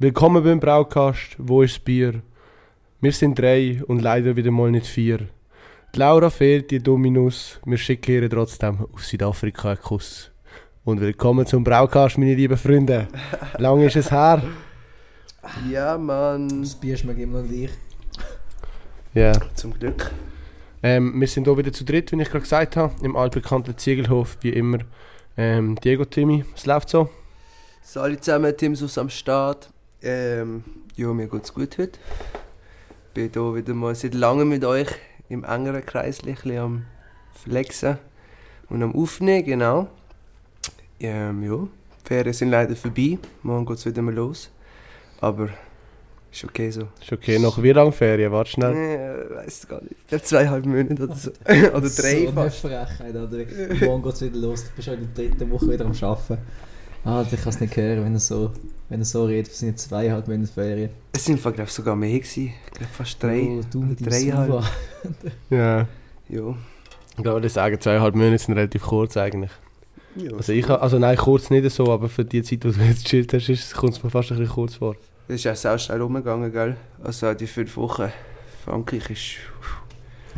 Willkommen beim Braukast. Wo ist das Bier? Wir sind drei und leider wieder mal nicht vier. Die Laura fehlt, die Dominus. Wir schicken ihr trotzdem auf Südafrika einen Kuss. Und willkommen zum Braukast, meine lieben Freunde. Lang ist es her. Ja, Mann. Das Bier schmeckt immer noch gleich. Ja. Zum Glück. Ähm, wir sind hier wieder zu dritt, wie ich gerade gesagt habe, im altbekannten Ziegelhof, wie immer. Ähm, Diego, Timmy, es läuft so. So, alle zusammen, Timsus am Start. Ähm, ja, mir geht's gut heute. Bin hier wieder mal seit langem mit euch im engeren Kreis am Flexen und am Aufnehmen, genau. Ähm, ja, die Ferien sind leider vorbei. Morgen geht's wieder mal los. Aber ist okay so. Ist okay, noch wie lange Ferien? Warte schnell. Nee, weiß gar nicht. Zweieinhalb Monate oder so. oder drei So eine fast. Frechheit, oder? Morgen geht es wieder los. Du bist schon in der dritten Woche wieder am Arbeiten. Ah, ich kann es nicht hören, wenn er so, wenn er so redet. Es sind jetzt zweieinhalb Monate Ferien. Es sind glaube ich sogar mehr gewesen. Ich glaube fast drei. Oh, du mit dreieinhalb. Ja. Ja. Ich würde sagen, zweieinhalb Monate sind relativ kurz eigentlich. ja. Also ich also nein, kurz nicht so, aber für die Zeit, wo du jetzt chillt hast, ist- kommt es mir fast ein bisschen kurz vor. Das ist auch sehr schnell rumgegangen, gell? Also die fünf Wochen. Frankreich ist...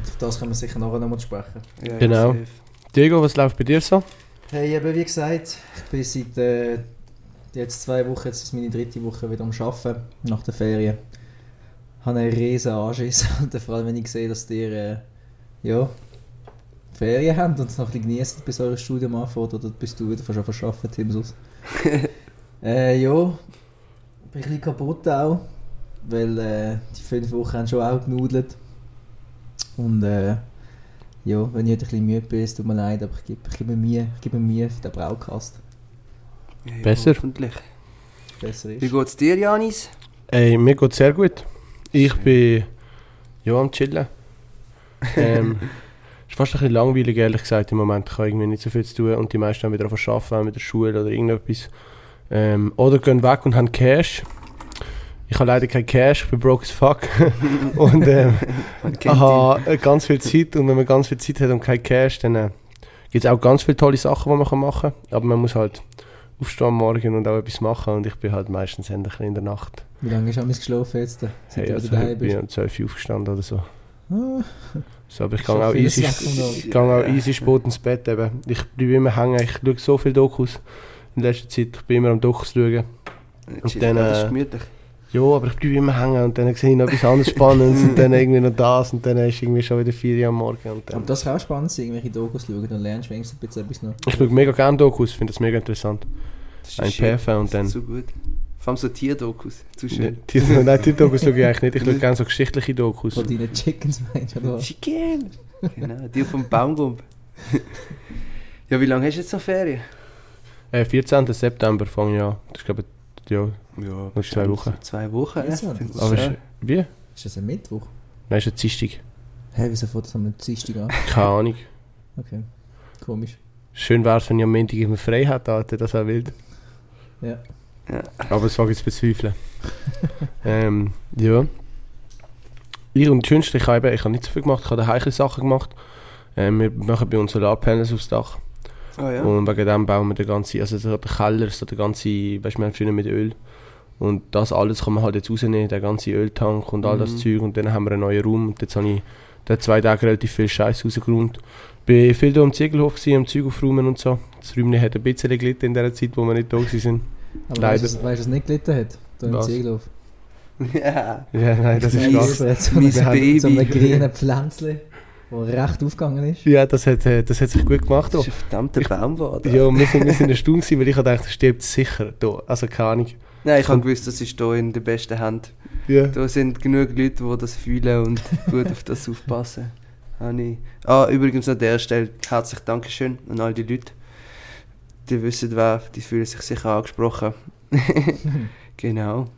Auf das können wir sicher nachher noch mal sprechen. Ja, Genau. Diego, was läuft bei dir so? Hey, eben wie gesagt, ich bin seit äh, jetzt zwei Wochen, jetzt ist meine dritte Woche wieder am Arbeiten, nach der Ferien. Ich habe einen riesen Anschiss, vor allem wenn ich sehe, dass ihr äh, ja, Ferien habt und es noch ein bisschen genießt, bis euer Studium anfängt, oder bist du wieder schon verschaffen, Timsus? äh, ja, bin ein bisschen kaputt auch, weil äh, die fünf Wochen haben schon auch genudelt. Und äh, ja, wenn ich heute ein bisschen müde bin, es tut mir leid, aber ich gebe, ich gebe mir Mühe, ich gebe mir Mühe für den Braukast. Ja, ja, Besser? Hoffentlich. Besser Wie ist. geht's dir, Janis? Ey, mir geht sehr gut. Ich bin ja am Chillen. Ähm, ist fast ein bisschen langweilig, ehrlich gesagt, im Moment. Ich habe irgendwie nicht so viel zu tun und die meisten haben wieder auf der Arbeiten, mit der Schule oder irgendetwas. Ähm, oder gehen weg und haben Cash. Ich habe leider kein Cash, ich bin broke as fuck. und ähm, Aha, äh, ganz viel Zeit und wenn man ganz viel Zeit hat und kein Cash, dann äh, gibt es auch ganz viele tolle Sachen, die man kann machen kann. Aber man muss halt aufstehen am Morgen und auch etwas machen und ich bin halt meistens ein bisschen in der Nacht. Wie lange hast du geschlafen jetzt? Seit Hey, du also, daheim ich bin bist? um 12 Uhr aufgestanden oder so. Ah, so aber ich gehe auch, easy, ich gehe auch easy spät ins Bett. Eben. Ich bleibe immer hängen, ich schaue so viele Dokus in letzter Zeit. Ich bin immer am Dokus schauen. Und dann, das äh, ist gemütlich. Ja, aber ich bleibe immer hängen und dann sehe ich noch etwas anderes Spannendes und dann irgendwie noch das und dann ist irgendwie schon wieder 4 Uhr am Morgen. Und aber dann. das kann auch spannend sein, irgendwelche Dokus schauen, dann lernst du wenigstens ein bisschen etwas noch. Ich schaue mega gerne Dokus, finde das mega interessant. Das ist Ein. PF und dann. so gut. Vor allem so Tierdokus. Zu schön. Die, nein, die Dokus schaue ich eigentlich nicht. Ich schaue gerne so geschichtliche Dokus. Von deinen Chickens meinst du? Chicken! genau, die vom Baumgump. ja, wie lange hast du jetzt noch Ferien? Äh, 14. September fange ich an. Das ist glaube ich, ja. Ja, Noch zwei Wochen. Zwei Wochen, ja. Ich Aber schön. ist, wie? Ist das ein Mittwoch? Nein, ist ein Dienstag. Hä, wieso fängt das am Dienstag an? Keine Ahnung. Okay, komisch. Schön wäre es, wenn ich am Montag immer frei hätte, Alter. Das wäre wild. Ja. Aber das wage ich zu bezweifeln. ähm, ja. Ich und das Schönste, ich habe, ich habe nicht so viel gemacht. Ich habe heikle Sachen gemacht. Ähm, wir machen bei uns Solarpanels aufs Dach. Ah ja. Und wegen dem bauen wir den ganzen, also so der Keller, so der ganze, weißt du, wir haben früher mit Öl. Und das alles kann man halt jetzt rausnehmen, der ganze Öltank und all das Mhm. Zeug. Und dann haben wir einen neuen Raum. Und jetzt habe ich da zwei Tage relativ viel Scheiß rausgeräumt. Bin viel da am Ziegelhof gewesen, am Zeug aufräumen und so. Das Räumchen hat ein bisschen gelitten in der Zeit, wo wir nicht da waren. Aber Leider. weißt du, was nicht gelitten hat? Da im Was? Ziegelauf. ja. Ja, nein, das ist krass. Mein ein, Baby. so ein grünes Pflänzchen, das recht aufgegangen ist. Ja, das hat, äh, das hat sich gut gemacht. Das Da. ist ein verdammter Baum geworden. Ja, wir sind, wir sind erstaunt gewesen, weil ich dachte, er stirbt sicher da. Also keine Ahnung. Nein, ich habe gewusst, das ist hier in der besten Hand. Ja. Da sind genug Leute, die das fühlen und gut auf das aufpassen. Habe Ah, übrigens an der Stelle herzlich Dankeschön an all die Leute. Die wissen wer, die fühlen sich sicher angesprochen. genau.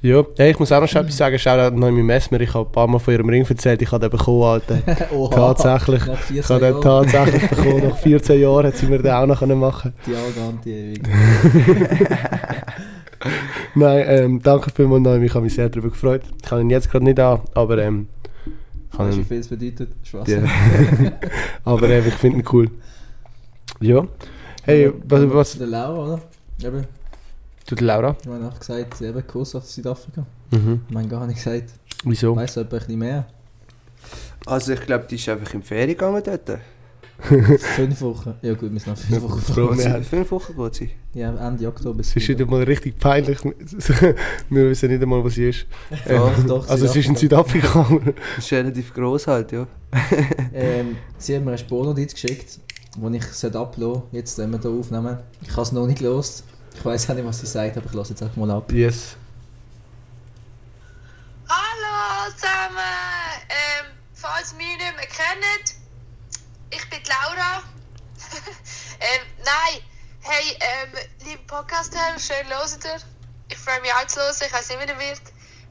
Ja, hey, ich muss auch noch etwas sagen. Schau in meinem Messmer. Ich habe ein paar Mal von ihrem Ring erzählt. Ich habe den bekommen, Alter. Oha, Tatsächlich. Ich 14 habe den tatsächlich bekommen. Nach 14 Jahren hat sie mir den auch noch machen Die arrogante ewig. Nein, ähm, danke vielmals noch. Ich habe mich sehr darüber gefreut. Ich kann ihn jetzt gerade nicht an, aber ähm, kann Weißt du, wie viel es bedeutet? Spaß. ja. aber ähm, ich finde ihn cool. Ja. Hey, was, was, Der Laura, oder? Eben. Du, Laura? Ich habe einfach gesagt, eben Kurs auf Südafrika. Mhm. Ich meine gar nicht gesagt. Wieso? Weißt du, ein bisschen mehr? Also ich glaube, die ist einfach in die Ferien gegangen dort. fünf Wochen. Ja gut, wir sind noch fünf Wochen vor. wir Also, fünf Wochen geht sie. Ja, Ende Oktober. Es ist wieder mal richtig peinlich. Wir wissen nicht einmal, wo sie ist. Doch, doch, Also, sie ist in Südafrika. Das ist relativ gross halt, ja. Ähm, sie hat mir eine Spurnotiz geschickt, die ich sollte uploaden jetzt wenn wir hier aufnehmen. Ich habe es noch nicht gelost. Ich weiß auch nicht, was sie sagt, aber ich lasse jetzt einfach mal ab. yes. Hallo zusammen! Ähm, falls ihr mich nicht mehr kennt, ich bin Laura. ähm, nein, hey, ähm, liebe Podcaster, schön hört ihr. Ich freue mich auch zu hören, ich weiß nicht, wie wird.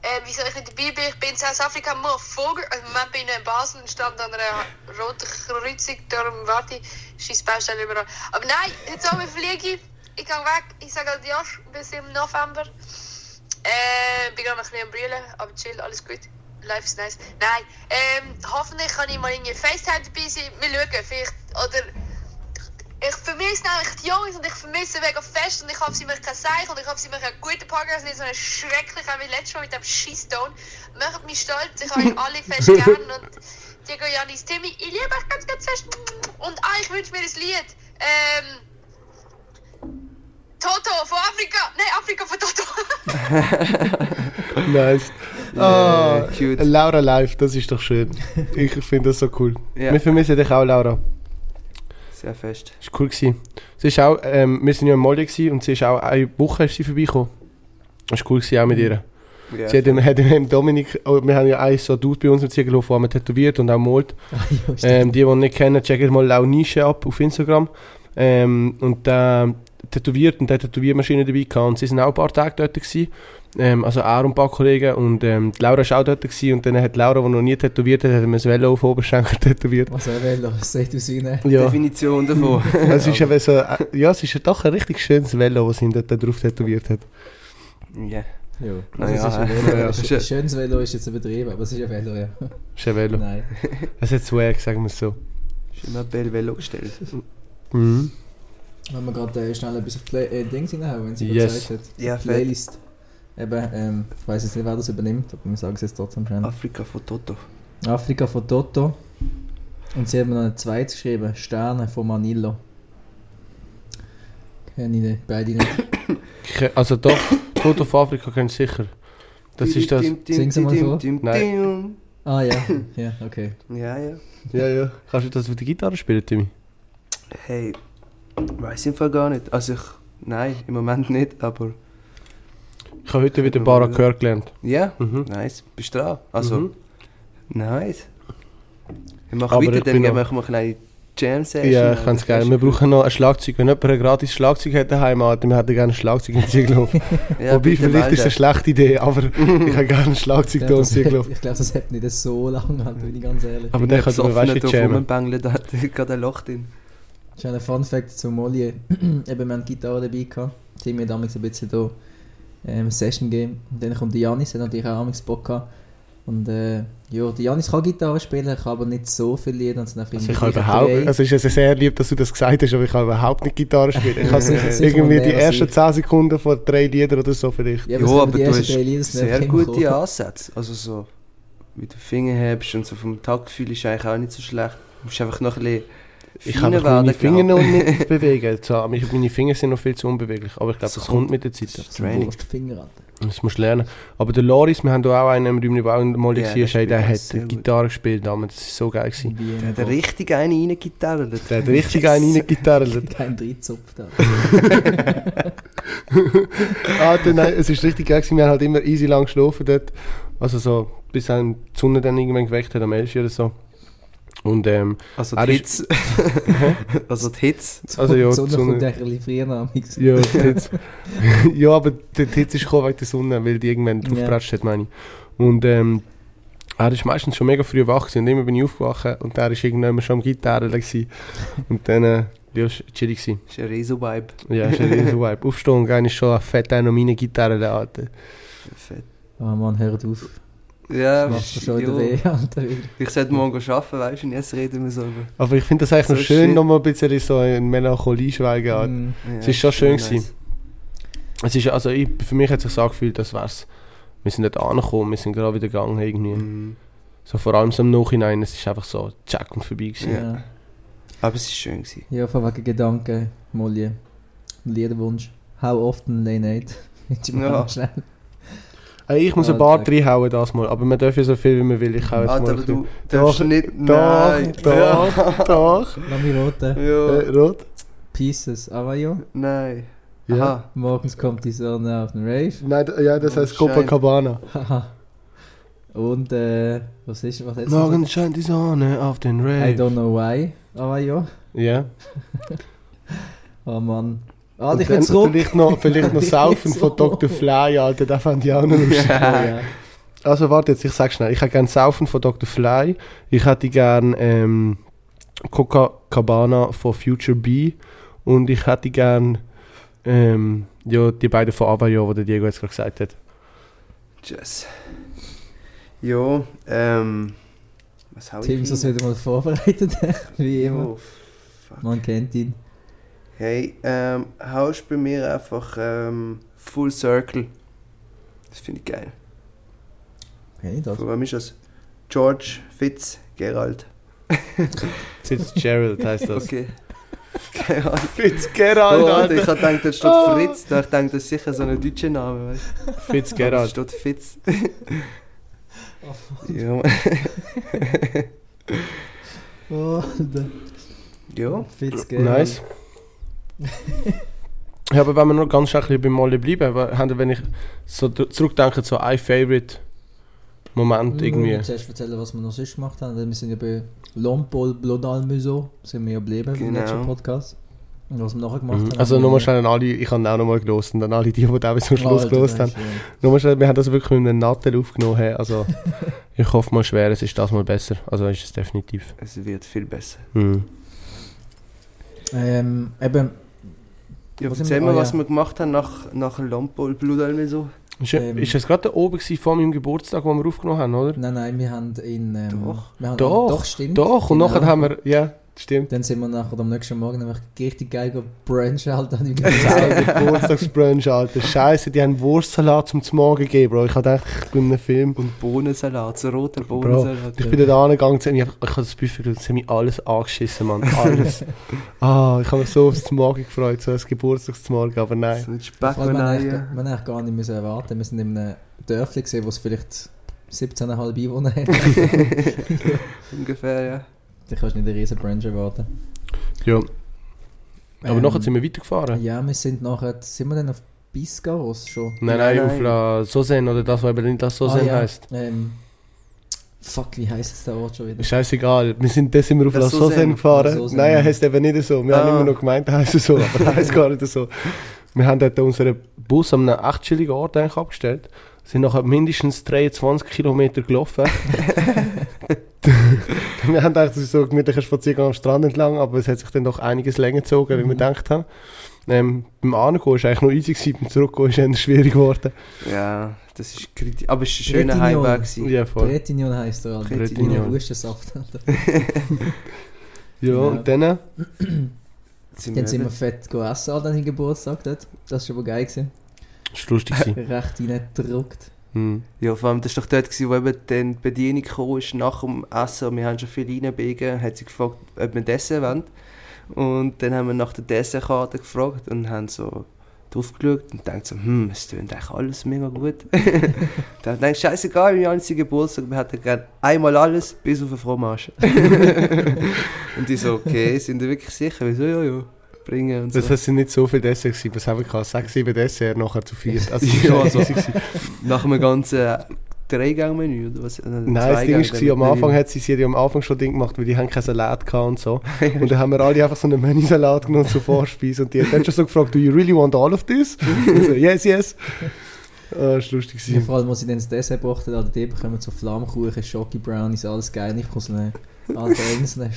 Ähm, wieso ich nicht dabei bin, ich bin in South-Afrika nur Vogel. Also, im Moment bin ich in Basel und stand an einer roten Kreuzung, darum warte ich, scheiß Baustelle überall. Aber nein, jetzt auch fliege ich. Ich gehe weg, ich sage adios bis im November. Äh, bin gerade ein bisschen am Brüllen, aber chill, alles gut. Life is nice. Nein, ähm, hoffentlich kann ich mal in FaceTime dabei sein. Wir schauen, vielleicht, oder... Ich vermisse nämlich die Jungs und ich vermisse mega fest und ich hoffe, sie machen kein Seich und ich hoffe, sie machen einen guten Podcast, nicht so einen schrecklichen wie letztes Mal mit dem Scheisston. Macht mich stolz, ich habe euch alle fest gern und Diego, Janis, Timmy, ich liebe euch ganz, ganz fest. Und ah, ich wünsche mir ein Lied. Ähm... Toto von Afrika. Nein, Afrika von Toto. Nice. Ah, cute. Laura live, das ist doch schön. Ich finde das so cool. Ja. Wir vermissen dich auch, Laura. Sehr fest. Das war cool. Gewesen. Sie ist auch, ähm, wir sind ja in Molde gewesen und sie ist auch eine Woche ist sie vorbeigekommen. Das war cool gewesen, auch mit ihr. Ja. Sie hat dem, hat dem Dominik, oh, wir haben ja einen so Dude bei uns im Ziegelhof, der tätowiert und auch malt. Ah. Ähm, die, die ihn nicht kennen, checken mal auch Nische ab auf Instagram. Ähm, und der tätowiert und der hat Tätowiermaschine dabei gehabt. Und sie sind auch ein paar Tage dort gewesen. Ähm, also er und ein paar Kollegen. Und ähm, Laura war auch dort gewesen. Und dann hat Laura, die noch nie tätowiert hat, hat mir das Velo auf Oberschenkel tätowiert. Was er will, das sieht aus wie eine... Ja, Definition davon. es ist eben so, äh, ja, es ist ja doch ein richtig schönes Velo, das ihn dort drauf tätowiert hat. ja. Ja, also ja, es ist ein Velo. ja. Ein sch- schönes Velo ist jetzt übertrieben, aber es ist ein Velo, ja. Das ist ein Velo. Nein. Es hat Swag, sagen wir es so. Ist immer Bell Velo gestellt. Mhm. Wenn wir gerade äh, schnell etwas auf die Play äh, Dings hineinhauen, wenn sie Yes. gesagt hat. Ja. Playlist. Eben, ähm, ich weiß jetzt nicht, wer das übernimmt, aber wir sagen es jetzt trotzdem schnell. Afrika von Toto. Afrika von Toto. Und sie haben noch ein zweites geschrieben, Sterne von Manilo. Kenne ich nicht, beide nicht. Also doch, Foto von Afrika kennst du sicher. Das ist das. Sing sie mal vor. Nein. Ah ja, ja, okay. Ja, ja. Ja, ja. Kannst du das auf der Gitarre spielen, Timmy? Hey, weiß im Fall gar nicht. Also ich, nein, im Moment nicht, aber Ich habe heute wieder Barakör gelernt. ja, Mhm. nice. Bist du dran? Also, Mhm. nice. Wir machen Aber weiter, ich dann bin gehen noch- wir eine kleine Jam-Session. Ja, ich kann es geil. Wir brauchen noch ein Schlagzeug. Wenn jemand ein gratis Schlagzeug hat daheim, Alter, wir hätten gerne ein Schlagzeug im Ziegelhof. ja, Wobei, vielleicht ist das eine schlechte Idee, aber ich habe gerne ein Schlagzeug Ich da im glaube, das, Ziegelhof. ich glaub, das hat nicht so lange an, bin ich ganz ehrlich. Aber Ich dann bin könnte man, weißt du, jammen. da hat gerade ein Loch drin. Das ist ein Fun Fact zu Molly. Eben, wir haben die Gitarre dabei gehabt. Timmy hat damals ein bisschen da ähm, Session gegeben. Und dann kommt der Janis, der hat natürlich auch damals Bock gehabt. Und äh, ja, der Janis kann Gitarre spielen, kann aber nicht so viele Lieder. Es Also ich drei. überhaupt, also es ist also sehr lieb, dass du das gesagt hast, aber ich habe überhaupt nicht Gitarre gespielt. Ich habe Sicher- sicher irgendwie die ersten ich. 10 Sekunden von drei Liedern oder so vielleicht. Ja, Ja, aber, aber die du hast Lieder sehr gute. Ansätze. Also so, wie du Finger hebst und so vom Taktgefühl ist eigentlich auch nicht so schlecht. Du musst einfach noch ein bisschen Ich kann meine werden, Finger noch nicht bewegen. So, Meine Finger sind noch viel zu unbeweglich. Aber ich glaube, das kommt mit der Zeit. Das Training. Das musst du lernen. Aber der Loris, wir haben da auch einen im Räumchen, der auch mal yeah, der war, der spielt hat. Gitarre gespielt damals. Das war so geil. Gewesen. Der hat richtig eine reingegitarrt. Der hat richtig einen reingegitarrt. Kein Drittzopf da. ah, dann, nein, es ist richtig geil gewesen. Wir haben halt immer easy lang geschlafen dort. Also so, bis dann die Sonne dann irgendwann geweckt hat, am 11 Uhr oder so. Und ähm, Also die Hitze. also die Hitze. Also ja, die Sonne die Sonne- kommt ein bisschen früher mich. ja, die Hitze. ja, aber die Hitze ist gekommen wegen der Sonne, weil die irgendwann Ja. draufgepratscht hat, meine ich. Und ähm, er ist meistens schon mega früh wach gewesen. und immer bin ich aufgewacht und er ist irgendwann schon am Gitarre gewesen. Und dann, äh, ja, chillig. Gewesen. Das ist ein Rezo-Vibe. Ja, ist ein riesen Vibe. Aufstehen und gehen ist schon ein fett einer meine Gitarre, Alter. Fett. Oh Mann, hört auf. Ja, Das macht schon wieder weh, Alter. Ich sollte morgen arbeiten, weißt du, und jetzt reden wir so über. Aber ich finde das eigentlich So noch schön, shit. noch mal ein bisschen so in Melancholie schweigen. Alter. Mm. Ja, Es ist schon schön nice. gewesen. Es ist, also ich, für mich hat es sich so angefühlt, als wär's, wir sind nicht angekommen, wir sind gerade wieder gegangen irgendwie. Mhm. So vor allem so im Nachhinein, es ist einfach so check und vorbei gewesen. Ja. Ja. Aber es war schön. Gewesen. Ja, von wegen Gedanken, Molly. Liederwunsch. How often Lane 8? Willst du mal Ja. ganz schnell? Ich muss ein paar reinhauen das mal, aber man darf ja so viel wie man will. Ich hau jetzt Alter, mal aber du Doch, darfst nicht... Doch, Nein. doch, doch. Lass mich roten. Ja. Äh, rot? Pieces, aber ja. Nein. Ja. Aha. Morgens kommt die Sonne auf den Rave. Nein, ja, das Oh, heißt Copacabana. Haha. Und, äh, was ist, was jetzt? Morgen scheint die Sonne auf den I Rave. don't know why, aber ja. Ja. Oh Mann. Ah, Und ich dann zurück. Vielleicht noch, vielleicht noch Saufen von. Dr. Fly, Alter, das fand ich auch noch lustig. Ja. Also warte jetzt, ich sag schnell. Ich hätte gerne Saufen von Dr. Fly. Ich hätte gerne ähm, Coca-Cabana von Future B. Und ich hätte gerne ähm, ja, die beiden von Avayo, die der Diego jetzt gerade gesagt hat. Tschüss. Ja, ähm... Was hau Tim ich ist das wieder mal vorbereitet, wie immer. Oh, fuck. Man kennt ihn. Hey, ähm, haust bei mir einfach ähm, Full Circle. Das finde ich geil. Kenn ich das? Von wem ist das? George Fitzgerald. Fitzgerald heißt das. Okay. Gerald. Fitzgerald, Oh, Alter, ich Alter. hab gedacht, da steht Ah. Fritz. Da ich denke, das ist sicher so ein deutscher Name, weißt Fitzgerald. steht Fitz. ja, Oh, ja. Fitzgerald. Nice. ja, aber wenn wir noch ganz schnell beim Molly bleiben, wir, wenn ich so zurückdenke, so ein Favorite Moment irgendwie. Ich zuerst erzählen, was wir noch sonst gemacht haben. Wir sind ja bei Lompol Blodal Museau, sind wir ja geblieben im Genau. letzten Podcast. Und was wir nachher gemacht Mhm. haben. Also nochmal schnell an alle, ich habe auch nochmal gelost und an alle die, die da bis zum Ah, Schluss du gelost haben. Nochmal schnell, wir haben das wirklich mit einem Nattel aufgenommen. hey, Also ich hoffe mal schwer, es ist das mal besser. Also ist es definitiv. Es wird viel besser. Mhm. Ähm, eben, Ja, erzähl wir? mal, Ah, was ja. wir gemacht haben nach, nach Lompol Blutalme so. Ist, Ähm. ist es gerade da oben gewesen, vor meinem Geburtstag, wo wir aufgenommen haben, oder? nein, nein, wir haben in... Ähm, Doch. Wir haben, Doch, doch, stimmt. Doch, und Genau. nachher haben wir, ja, stimmt. Dann sind wir nachher am nächsten Morgen nämlich richtig geil gebrunchen halt an dem Geburtstagsbrunch, Alter. Scheiße, die haben Wurstsalat zum Morgen gegeben, Bro. Ich hab gedacht, ich bin in einem Film. Und Bohnensalat, so roter Bro, Bohnensalat. ich bin da angegangen, einfach- ich habe das Buffet geschaut, sie haben mich alles angeschissen, Mann. Alles. ah, ich habe mich so aufs Morgen gefreut, so als Geburtstagsmorgen, aber nein. So mit Speck wir haben eigentlich, gar nicht müssen erwarten. Wir sind in einem Dörfli gesehen, wo es vielleicht 17,5 Einwohner hat. Ungefähr, ja. Da kannst du nicht einen riesen Brunch erwarten. Ja, aber Ähm, nachher sind wir weitergefahren. Ja, wir sind nachher... Sind wir dann auf Biscaros schon? Nein, Nein, nein, auf La Sosen oder das, was eben nicht La Sosen Ah, ja. heisst. Ähm, fuck, wie heisst es der Ort schon wieder? Scheißegal, wir sind das sind wir auf La La Sosen Sosen. gefahren. La Sosen. Nein, er heisst eben nicht so. Wir haben Ah. immer noch gemeint, er heisst so, aber er heisst gar nicht so. Wir haben dort unseren Bus an einem echt chilligen Ort eigentlich abgestellt. Sind nachher mindestens 23 Kilometer gelaufen. wir haben gedacht, ist so ein gemütlicher Spaziergang am Strand entlang, aber es hat sich dann doch einiges länger gezogen, als wir Mhm. gedacht haben. Ähm, beim Angehen war es eigentlich noch easy, gewesen, beim Zurückgehen ist es eher schwierig geworden. Ja, das ist kritisch. Aber es war ein schöner. Heimweg. gewesen. Ja, voll. Bretignon heisst er, Alter. Bretignon. Hustensaft, Alter. Ja, Ja. und dann... Sind Dann sind wir fett go essen an deinem Geburtstag dort. Das war schon mal geil. Gewesen. Das war lustig. Recht reingedruckt. Hm. Ja, vor allem, das war doch dort, gewesen, wo eben dann die Bedienung gekommen ist nach dem Essen. und Wir haben schon viel reinbiegen. hat sie gefragt, ob wir Dessert wollen. Und dann haben wir nach der Dessertkarte gefragt und haben so drauf geschaut und denkt so, hm, es tönt eigentlich alles mega gut. dann denkst du, scheißegal, wie alle Geburtstag, wir hätten gerne einmal alles, bis auf eine Fromage. und die so, okay, sind ihr wirklich sicher? Wir so, ja, ja, bringen und so. Das sind nicht so viele Desserts gewesen, was haben wir gehabt? Sechs, sieben Desserts nachher zu vier. Also, Ja, also- also, Nach einem ganzen Dreigangmenü oder was? Äh, Nein, das Ding ist, gewesen, am Anfang hat sie, sie am Anfang schon Ding gemacht, weil die haben keinen Salat gehabt und so. Und dann haben wir alle einfach so einen Menüsalat genommen zur Vorspeise und die hat dann schon so gefragt, do you really want all of this? Und so, yes, yes. Ah, das war lustig. Ja, vor allem, als sie dann das Dessert gebracht hat, Alter, die bekommen so Flammkuchen, Schoki Brownies, alles geil. Ich bekomme so eine, Alter, irgend so eine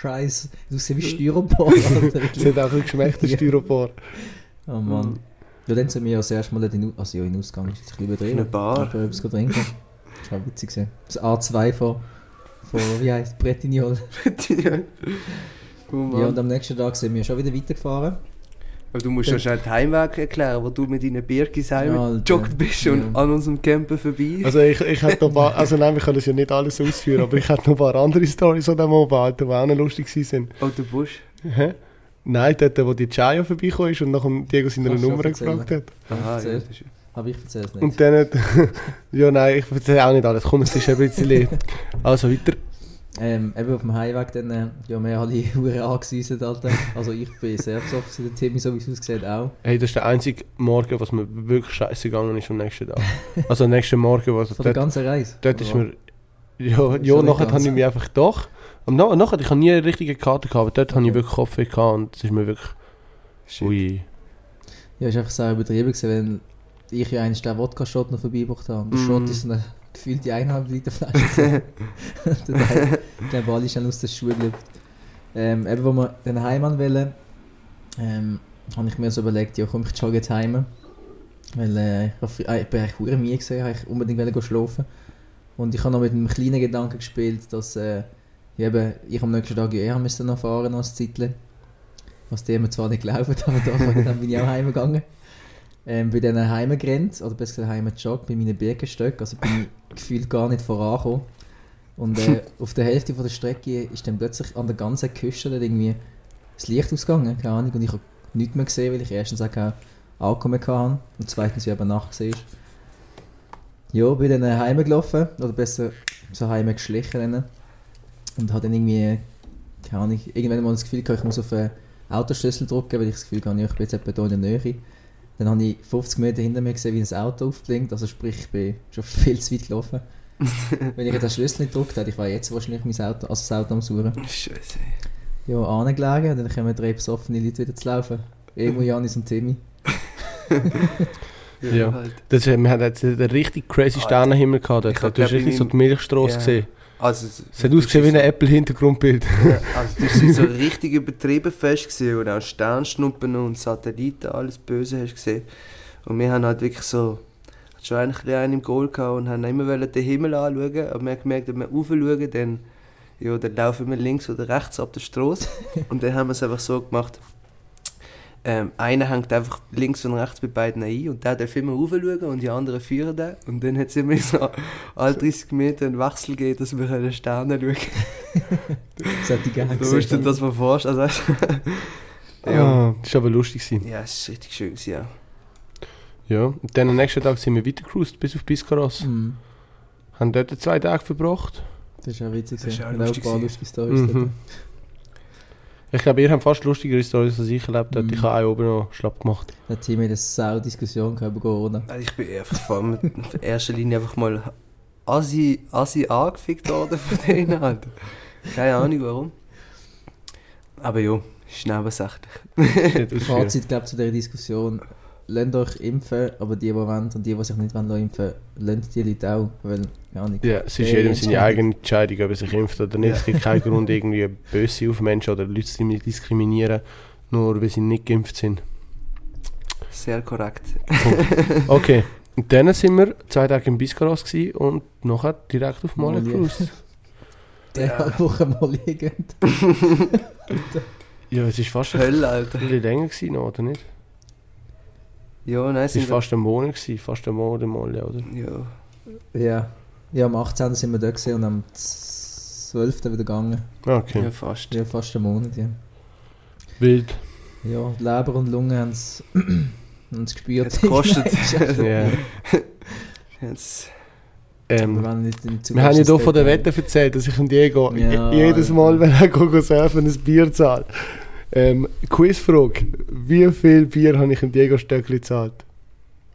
Scheiß. Du siehst wie Styropor, Alter. Es hat auch geschmeckt, der Ja. Styropor. Oh Mann. Ja, dann sind wir ja das erste Mal in, also ja, in den Ausgang, ist jetzt ein bisschen In einer Bar. Aber etwas trinken. Das war witzig. gewesen. Das A2 von, von wie heisst Bretignol. ja. Oh. Ja, und am nächsten Tag sind wir schon wieder weitergefahren. Aber du musst ja schnell den Heimweg erklären, wo du mit deinen Birkis Ja, heimgejoggt bist und Ja. an unserem Camper vorbei. Also ich, ich hätte noch ein paar, also nein, wir können das ja nicht alles ausführen, aber ich hätte noch ein paar andere Stories an dem Oben, Alter, die auch noch lustig waren. oh, der Busch. Hä? Nein, dort, wo die Chaya vorbeigekommen ist und nach dem Diego seine Nummer gefragt hat. Aha, ja, erzähl. das ist... Aber ich erzähle es nicht. Und dann, hat- ja nein, ich erzähle auch nicht alles, komm, es ist ein bisschen... Also weiter. Ähm, eben auf dem Heimweg dann, äh, ja, wir haben alle Huren angesüßt, Alter. Also ich bin sehr besoffen, der Timmy, so wie es aussieht, auch. Hey, das ist der einzige Morgen, was mir wirklich scheiße gegangen ist am nächsten Tag. Also am nächsten Morgen, was Von der dort, ganzen Reise. dort ist mir... Ja, ja nachher habe ich mich einfach doch... Am Na- nachher, ich habe nie eine richtige Karte gehabt, aber dort habe ich Okay. wirklich Kopfweh gehabt und es ist mir wirklich... Shit. Ui. Ja, ist einfach so übertrieben gewesen, weil ich ja eigentlich den Wodka-Shot noch vorbeigebracht habe. Und der Mhm. Shot ist so eine gefühlte eineinhalb Liter Flasche. dann hat- ich glaube, alle schnell aus der Schuhe gelüpft. Ähm, eben, wo wir dann heim wollen, ähm, habe ich mir so überlegt, ja komm, ich jogge jetzt heim. Weil äh, ich, hab- äh, ich bin eigentlich hure müde habe ich unbedingt schlafen. Und ich habe noch mit einem kleinen Gedanken gespielt, dass äh, ja, eben, ich am nächsten Tag eher müsste noch fahren als Zeitchen. Was die mir zwar nicht glauben, aber da, dann bin ich auch heimgegangen. Ähm, bin dann heimgerannt, oder besser gesagt heimgejoggt, bei meinen Birkenstöcken, also bin ich gefühlt gar nicht vorangekommen. Und äh, auf der Hälfte von der Strecke ist dann plötzlich an der ganzen Küste dann irgendwie das Licht ausgegangen, keine Ahnung, und ich habe nichts mehr gesehen, weil ich erstens auch kein Ankommen hatte und zweitens ja eben Nacht war. Ja, bin dann äh, heimgelaufen, oder besser so heimgeschlichen und habe dann irgendwie, keine Ahnung, irgendwann mal das Gefühl gehabt, ich muss auf den Autoschlüssel drücken, weil ich das Gefühl habe, ja, ich bin jetzt etwa hier in der Nähe. Dann habe ich 50 Meter hinter mir gesehen, wie ein Auto aufblinkt, also sprich, ich bin schon viel zu weit gelaufen. Wenn ich jetzt den Schlüssel nicht gedrückt hätte, ich war jetzt wahrscheinlich mein Auto, also das Auto am Suchen. Scheiße. Ja, angelegen, dann kommen drei besoffene Leute wieder zu laufen. Emo, Janis und Timmy. Ja. Halt. Das, wir hatten jetzt einen richtig crazy Alter. Sternenhimmel gehabt. Ich dort. Du hast richtig so die Milchstraße Ja. gesehen. Also, es hat ausgesehen wie ein Apple-Hintergrundbild. Also das war so richtig übertrieben fest, gewesen, wo du auch Sternschnuppen und Satelliten, alles Böse hast gesehen. Und wir haben halt wirklich so, schon eigentlich einen im Goal gehabt und haben immer den Himmel anschauen, aber wir haben gemerkt, wenn wir raufschauen, dann, ja, dann laufen wir links oder rechts ab der Straße. und dann haben wir es einfach so gemacht, ähm, einer hängt einfach links und rechts bei beiden ein und der darf immer raufschauen und die anderen führen den. Und dann hat es immer so alle 30 Meter einen Wechsel gegeben, dass wir den Sterne schauen Das hätte ich gerne Du musst dir gesehen. das mal vorstellen. Also, ja. Ja, das war aber lustig. Gewesen. ja, es ist richtig schön, gewesen, ja. Ja, und dann am nächsten Tag sind wir weitergecruised bis auf Biscaros. Mhm. Haben dort zwei Tage verbracht. Das ist auch witzig. Das ist auch Hat lustig ein paar gewesen. lustige dort. Mhm. Ich glaube, ihr habt fast lustigere Stories als ich erlebt habe. Mhm. Ich habe auch oben noch schlapp gemacht. Der Timmy hat eine Sau-Diskussion gehabt über Corona. Also ich bin einfach vor allem in erster Linie einfach mal assi, assi angefickt worden von denen. Alter. Keine Ahnung warum. Aber ja, ist nebensächlich. Fazit, glaube zu dieser Diskussion. Lasst euch impfen, aber die, die wollen und die, die sich nicht wollen, impfen, lasst die Leute auch. Weil, ja, nicht. Ja, es ist jedem seine eigene Entscheidung, ob er sich impft oder nicht. Ja. Es gibt keinen Grund, irgendwie böse auf Menschen oder Leute zu diskriminieren, nur weil sie nicht geimpft sind. Sehr korrekt. Okay, und dann sind wir zwei Tage im Biscaros gewesen und nachher direkt auf Mali Mali. cruised. Dreieinhalb Wochen mal liegen. Ja, es ist fast ein Hölle, Alter. bisschen länger gewesen, oder nicht? Ja, nein, Es war fast ein Monat, gewesen, fast ein Monat im Mali, oder? Ja. Ja. ja, am 18. sind wir da gewesen und am 12. wieder gegangen. Okay, ja, fast. Ja, fast einen Monat, ja. wild. Ja, Leber und Lunge haben es gespürt. Hat's gekostet. Ja. Jetzt, Wir, Ähm, wir haben ja hier von der. Wette erzählt, dass ich und Diego Ja, jedes Mal, wenn er geht surfen, ein Bier zahlt. Ähm, Quizfrage: Wie viel Bier habe ich im Diego Stöckli gezahlt?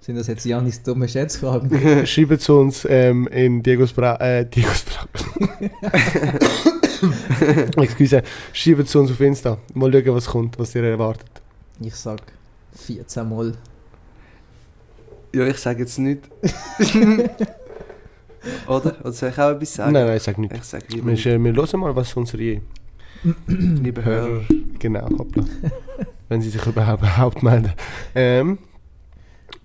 Sind das jetzt Janis dumme Schätzfragen? Schreibt es uns ähm, in Diegos Bra äh, Diegos Bra Excuse, schreibt es uns auf Insta. Mal schauen, was kommt, was ihr erwartet. Ich sag 14 Mal. ja, ich sage jetzt nicht. Oder? Oder soll ich auch etwas sagen? Nein, nein, sag nicht. Ich sage Wir, lieber nicht. äh, wir hören mal, was unsere liebe Hörer. genau, hoppla. wenn sie sich überhaupt, überhaupt melden. Ähm,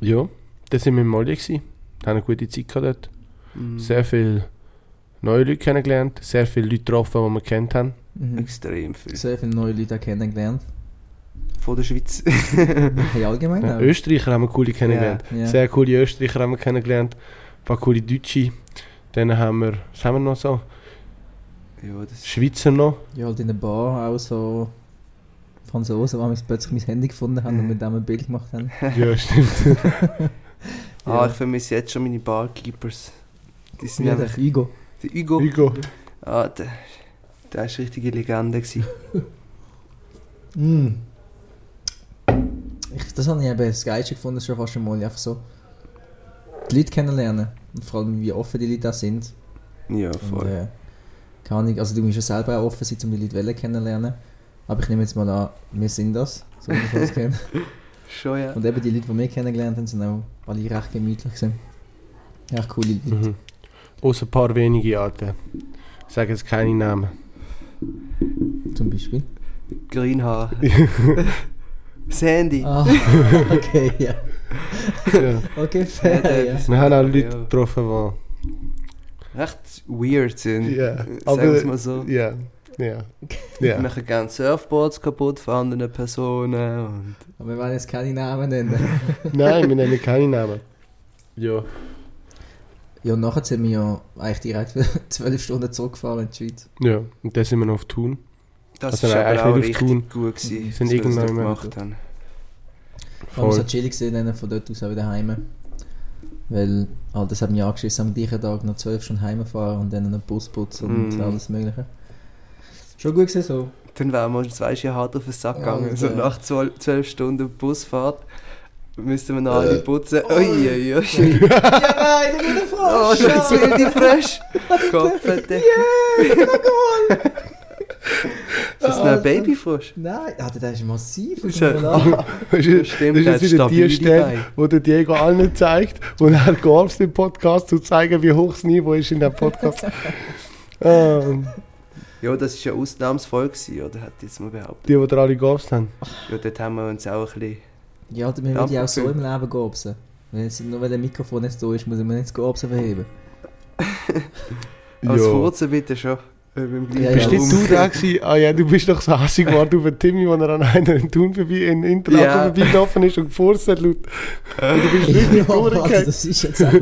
ja, dann sind wir in Molly gewesen. Haben eine gute Zeit gehabt dort. Mhm. Sehr viele neue Leute kennengelernt. Sehr viele Leute getroffen, die wir kennt haben. Mhm. Extrem viel. Sehr viele neue Leute kennengelernt. Von der Schweiz. Hey, allgemein Ja. Österreicher haben wir coole kennengelernt. Ja. Sehr coole Österreicher haben wir kennengelernt. Ein paar coole Deutsche. Dann haben wir, was haben wir noch so? Ja, das Schweizer noch. Ja, halt in der Bar auch so Franzosen, die plötzlich mein Handy gefunden haben und mit dem ein Bild gemacht haben. Ja, stimmt. Ah, Ja. ich vermisse jetzt schon meine Barkeepers. Die sind Ja, der Hugo. Der Hugo. Hugo. Ah, der, der ist richtige Legende gewesen. Mm. Ich, das habe ich eben das Geilste gefunden, schon fast einmal. Einfach so die Leute kennenlernen. Und vor allem, wie offen die Leute auch sind. Ja, Und, voll. äh, keine Ahnung, also du musst ja selber auch offen sein, um die Leute wollen kennenlernen. Aber ich nehme jetzt mal an, wir sind das, so wie ich das kenne. Schon, ja. Und eben die Leute, die wir kennengelernt haben, sind auch alle recht gemütlich gewesen. Echt coole Leute. Mhm. Außer ein paar wenige Alten. Ich sage jetzt keine Namen. Zum Beispiel. Greenhaar. Sandy. Ah, okay, ja. ja. Okay, Ja, fair, ja. Wir haben auch Leute getroffen, die... Recht weird sind. Ja, Sagen wir es mal so. Ja, ja. Wir ja. machen gerne Surfboards kaputt von anderen Personen. Und Aber wir wollen jetzt keine Namen nennen. Nein, wir nennen keine Namen. Ja. Ja, und nachher sind wir ja eigentlich direkt 12 Stunden zurückgefahren in die Schweiz. Ja, und dann sind wir noch auf Thun. das Also ist nein, aber eigentlich auch richtig Thun. gut gewesen, Sind dass wir das gemacht haben. Vor allem so Voll. chillig gesehen, dann von dort aus auch wieder heim. Weil, halt, das hat mich angeschissen, am gleichen Tag noch 12 Stunden heimfahren und dann einen Bus putzen und Mm. alles mögliche. Schon gut gewesen so. Dann wären wir uns zwei Jahre hart auf den Sack gegangen. und, so äh, nach zwölf, zwölf Stunden Busfahrt müssten wir noch alle Äh. putzen. Oh. Ui, ui, ui. ja, nein, eine gute Oh, Frage! das wilde Frisch. Kopfete. Ist das noch ein Alter. Babyfrosch? Nein, Alter, der ist massiv. Ist Ist ja, Das ist, Stimmt, das der ist jetzt wieder die Stelle, wo der Diego allen zeigt und er gab im Podcast, zu zeigen, wie hoch das Niveau ist in dem Podcast. ähm, Ja, das war eine Ausnahmsfolge, gewesen, oder? Hat jetzt mal behauptet. die, die da alle gab's haben. Ja, dort haben wir uns auch ein bisschen... ja, Alter, wir würden ja auch so im Leben gobsen. Wenn jetzt, nur weil der Mikrofon nicht da ist, muss man nicht das Gobsen verheben. Als Ja. Furzen bitte schon. Äh, Ja, Bist ja. nicht du da gewesen? Ah ja, du bist doch so hassig geworden über Timmy, als er an einer in Thun vorbei, in Interlaken Ja. vorbeigelaufen ist und gefurzt hat laut. Und du bist richtig ja, warte, durchgegangen. das ist jetzt auch...